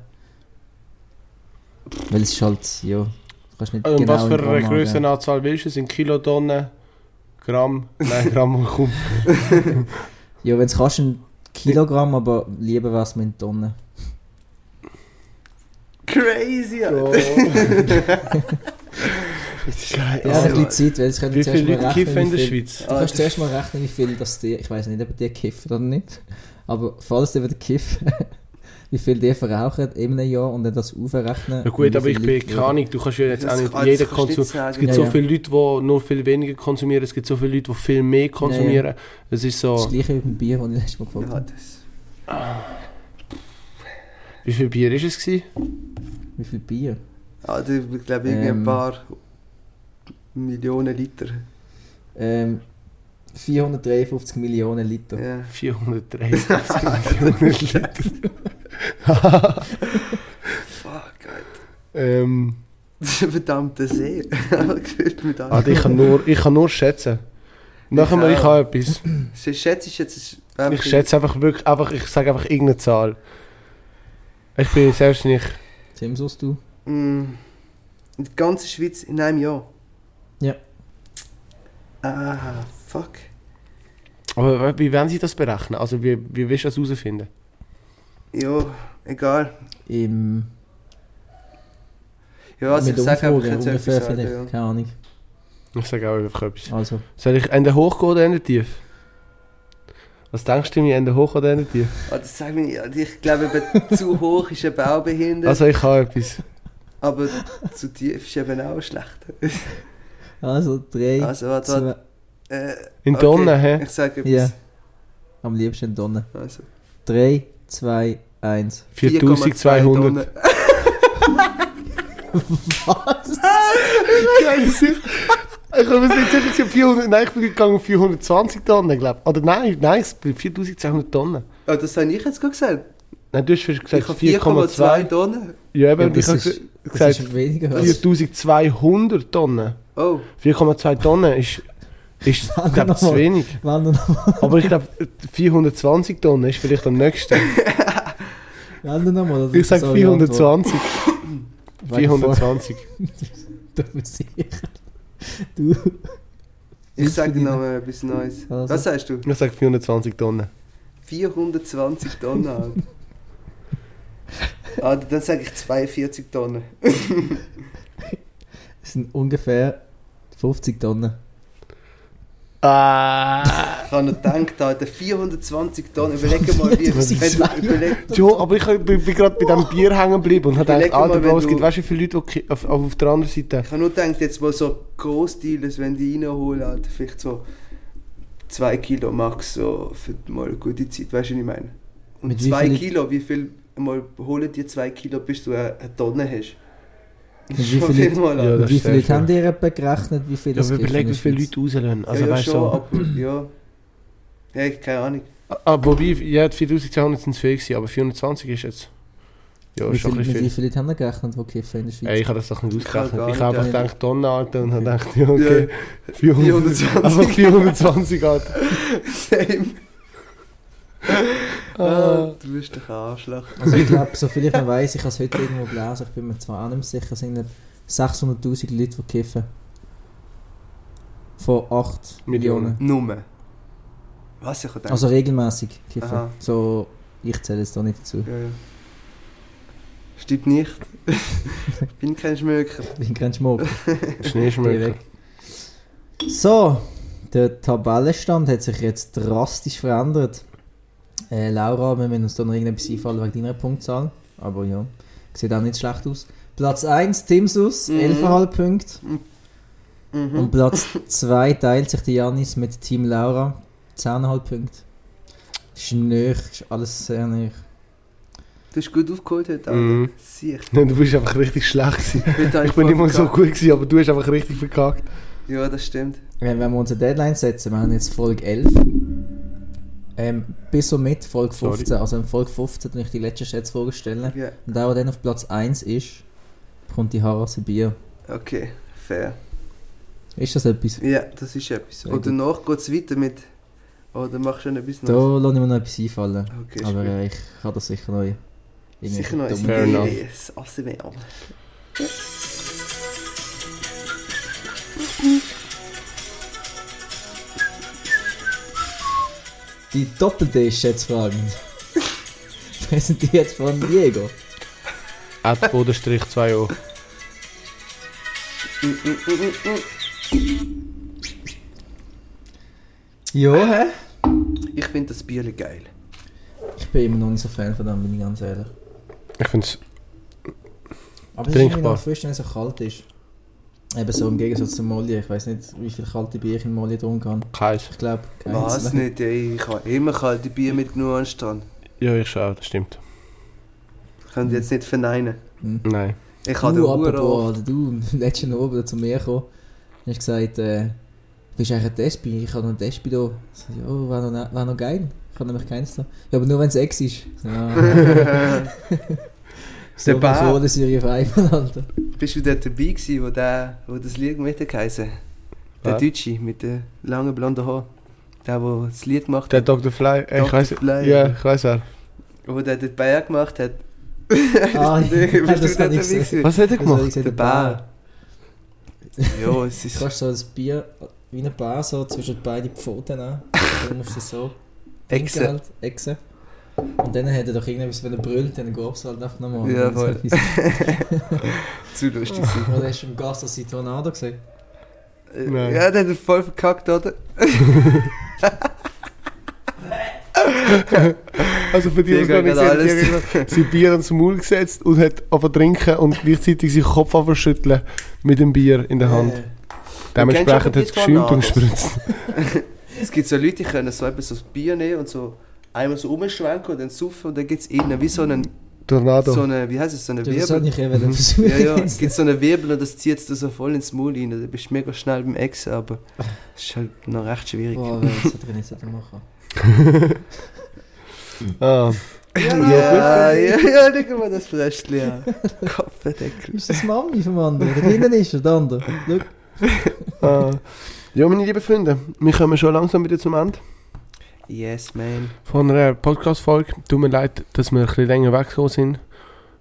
Weil es ist halt, ja, du kannst nicht Und genau was für eine angeben. Grössenanzahl willst du? Sind Kilotonnen? Gramm? Nein, Gramm kaum. Ja, wenn es kannst, ein Kilogramm, aber lieber was mit Tonnen. Crazy, Alter. Ja, ein bisschen Zeit, weil es können Wie zuerst viele mal Leute rechnen, kiffen in der Schweiz? Du kannst zuerst mal rechnen, wie viel das die, ich weiß nicht, ob die kiffen oder nicht, aber falls die wieder kiffen, wie viel die verrauchen in einem Jahr und dann das aufrechnen. Ja gut, aber ich bin keine Ahnung, du kannst ja jetzt Das auch nicht kann- jeder das konsumieren. Es gibt Ja, so ja. viele Leute, die nur viel weniger konsumieren, es gibt so viele Leute, die viel mehr konsumieren. Es ist Das so, gleiche wie beim Bier, das ich letztes Mal gefragt Ja, habe. das. wie viel Bier ist es gewesen? Wie viel Bier? Ah, ich glaube, irgendwie Ähm. ein paar Millionen Liter. Ähm, 453 Millionen Liter. Ja. 430 Millionen Liter. Fuck, Alter. ähm, Das ist ein verdammter See. Alter, ich kann nur, ich kann nur schätzen. Nachher mal, ich habe etwas. Sie schätzt ich jetzt... Ich schätze einfach wirklich, einfach, ich sage einfach irgendeine Zahl. Ich bin selbst nicht. Tim, suchst du? Mm, in der ganzen Schweiz in einem Jahr. Ja. Ah, fuck. Aber wie werden Sie das berechnen? Also wie, wie willst du das herausfinden? Ja, egal. Im, Ja, also mit ich sage einfach jetzt ungefähr etwas. Alter, ja. keine Ahnung. Ich sage auch einfach etwas. Also, Soll ich Ende hoch gehen oder Ende tief? Was denkst du mir, Ende hoch oder Ende tief? Das sag mir nicht. Alter, Ich glaube, eben zu hoch ist eben auch behindert, Also ich habe etwas. aber zu tief ist eben auch schlecht. also drei, Also, warte, zwei, warte. Äh, In okay, Tonnen, hä? Ich sage etwas. Ja. am liebsten in Tonnen. Also, 3, 2, 1. 4200. Tonnen. Geil, sicher. Ich habe mir nicht sicher, gewesen, 400, nein, ich bin gegangen auf 420 Tonnen, glaube ich. Oder nein, nein, es sind 4200 Tonnen. Oh, das habe ich jetzt gerade gesagt. Nein, du hast gesagt ich habe 4,2 4,2. Tonnen. Ja, eben, Ja, ich habe gesagt ist weniger als... 4200 Tonnen. Oh, 4,2 Tonnen ist, ist ich, zu wenig. Warte nochmal, Aber ich glaube, 420 Tonnen ist vielleicht am nächsten. warte nochmal. das Ich sage so die Antwort. 420. Warte, vor- 420. Du bist sicher. Du... ich sage du noch mal etwas Neues. Also. Was sagst du? Ich sage 420 Tonnen. 420 Tonnen. Alter. ah, dann sage ich 42 Tonnen. Das sind ungefähr 50 Tonnen. Ah. Ich habe noch gedacht, Alter, 420 Tonnen. Überleg mal, wie... wenn du, überleg, Jo, aber ich bin, bin gerade bei diesem Bier hängen geblieben und habe gedacht, Alter, mal, wenn Bro, es gibt weißt du, wie viele Leute die ki- auf, auf, auf der anderen Seite. ich habe nur gedacht, jetzt mal so Großdealers, wenn die reinholen, Alter, vielleicht so 2 Kilo max, so für mal eine gute Zeit, weißt du, was ich meine? Und Mit wie 2 viel- Kilo, wie viel mal holen die 2 Kilo, bis du eine, eine Tonne hast? Wie viele- viel mal, Ja, wie viele haben viel. ihr etwa gerechnet, wie viel Ja, aber überleg, wie viele? Leute rauslassen. Also, ja, ja, weißt du, schon, so. aber ja. Ja, ich- keine Ahnung. Ah, wobei, ja, 4200 sind es viel gewesen, aber 420 ist jetzt. Ja, Wie ist schon viel, mit wie viel. viele Leute haben gerechnet, die kiffen in der Schweiz? Ey, ich habe das doch nicht ausgerechnet. Ich habe einfach gedacht, Tonnen, Alter, und habe gedacht, ja, okay. 400, 420. einfach 420, Alter. Same. Ah. Ah, du bist doch Arschloch. Also ich glaube, soviel ich noch weiss, ich habe es heute irgendwo gelesen, ich bin mir zwar auch nicht mehr sicher, es sind nicht 600'000 Leute, die kiffen. Von 8 Millionen. Millionen. Nummer. Was ich gedacht? Also regelmäßig kiffen. Aha. So, ich zähle jetzt da nicht dazu. ja, ja. Stimmt nicht. ich bin kein Schmöker. Ich bin kein Schmuck. Weg. So, der Tabellenstand hat sich jetzt drastisch verändert. Äh, Laura, wir müssen uns da noch irgendetwas einfallen wegen deiner Punktzahl. Aber ja, sieht auch nicht schlecht aus. Platz 1, Timsus, Mhm. 11,5 Punkte. Mhm. Und Platz 2 teilt sich der Janis mit Team Laura. 10,5 Punkte. Ist näher, ist alles sehr näher. Du hast gut aufgeholt heute, Alter. Mhm. Sicher. Du bist einfach richtig schlecht gewesen. Ich bin voll immer so gut gewesen, aber du hast einfach richtig verkackt. Ja, das stimmt. Wenn wir unsere Deadline setzen, wir haben jetzt Folge 11. Ähm, bis so mit Folge Sorry. 15. Also in Folge 15 tue ich die letzte Schätzfrage stellen. Ja, Und der, der dann auf Platz 1 ist, bekommt die Harase Bier. okay, fair. Ist das etwas? Ja, das ist etwas. Und danach geht es weiter mit. Oder machst du noch etwas Da lasse ich mir noch etwas einfallen. Okay, Aber äh, ich kann das sicher noch. Sicher noch ein Fair enough. Idee. Das Die Doppel-D-Schätzfragen. Präsentiert von Diego. At Bodenstrich 2 O. Ja, hä? Ich finde das Bier geil. Ich bin immer noch nicht so Fan von dem, bin ich ganz ehrlich. Ich finde es Aber es ist irgendwie noch frisch, wenn es so kalt ist. Eben so im Gegensatz zum Molly. Ich weiß nicht, wie viel kalte Bier ich in Molly tun kann. keins. Ich glaube, Was nicht, ey. Ich habe immer kalte Bier mitgenommen an den Strand. Ja, ich schon, das stimmt. Könnt ihr jetzt nicht verneinen. Hm. Nein. Ich habe Du, den apropos, Uhr oder du, letzten Abend zu mir gekommen, hast gesagt, äh, bist du eigentlich ein Despi? Ich habe noch einen Despi da. Ich so, ja, wäre noch, wär noch geil. Ich habe nämlich keins da. Ja, aber nur wenn es Ex ist. Ja, so Der Bär. Kohlensäure auf einmal, Alter. Bist du dort dabei gewesen, wo, der, wo das Lied mitgeheißen Der Was? Deutsche mit den langen blonden Haaren. Der, der das Lied gemacht Der hat. Dr. Fly, äh, ich Dr. weiß Fly, Ja, ich weiß wer. Wo der den Bär gemacht hat. Ah, ja, du das dabei ich gesehen. Was hat er gemacht? gesehen, Der Bär. Ja, es Du ist... kannst so ein Bier wie ein Bär so zwischen beide Pfoten nehmen. Dann musst du es so Echse. Halt, Echse. Und dann hat er doch irgendwas, wenn er brüllt, dann geht es halt einfach nochmal. Ja, voll. etwas. Zu lustig. Oder hast du im Gast das Tornado gesehen? Nein. Ja, der hat voll verkackt, oder? Also für die, die Digga, gar nicht sehen, die sein Bier ins Maul gesetzt und hat zu trinken und gleichzeitig seinen Kopf angefangen zu schütteln mit dem Bier in der Hand. Äh, Dementsprechend hat es geschäumt und die gespritzt. Es gibt so Leute, die können so, so das Bier nehmen und so einmal so umschwenken und dann saufen und dann gibt es innen wie so einen, Tornado. so eine, wie heißt es, so eine Das soll Wirbel. ich eben versuchen. Ja, ja, es gibt so eine Wirbel und das zieht es so voll ins Maul rein. Da bist du mega schnell beim Exen, aber es ist halt noch recht schwierig. Boah, das hat er nicht machen. Ah. Ja, ja, ja, ja, schau mal das Fläschchen an. Kopfendeckel. Ist das Mami vom anderen? Da hinten ist er, der andere. Schau. Ah. Ja, meine lieben Freunde, wir kommen schon langsam wieder zum Ende Yes, man. von einer Podcast-Folge. Tut mir leid, dass wir ein bisschen länger weggekommen sind.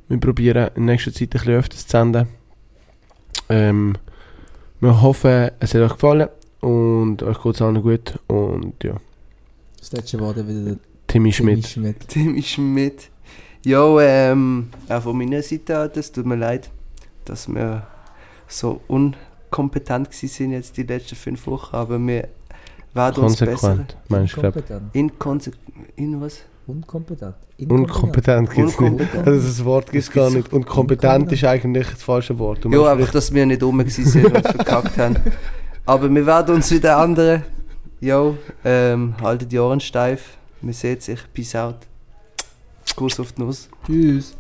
Wir probieren in nächster Zeit ein bisschen öfters zu senden. Ähm, wir hoffen, es hat euch gefallen und euch geht es allen gut. Und ja, Das letzte dann wieder der Timmy Timmy Schmidt. Schmidt. Timmy Schmidt. Ja, ähm, auch von meiner Seite aus, es tut mir leid, dass wir so unkompetent sind jetzt die letzten fünf Wochen, aber wir werden uns besser. Konsequent, meinst Inkompetent. Inkonse in was? Unkompetent. Unkompetent gibt es nicht. Also das Wort gibt es gar nicht. Und kompetent ist eigentlich das falsche Wort. Du Ja, einfach, dass wir nicht dumm sind und verkackt haben. Aber wir werden uns wieder andere. Jo, ähm, haltet die Ohren steif. Wir sehen sich. Peace out. Kuss auf die Nuss. Tschüss.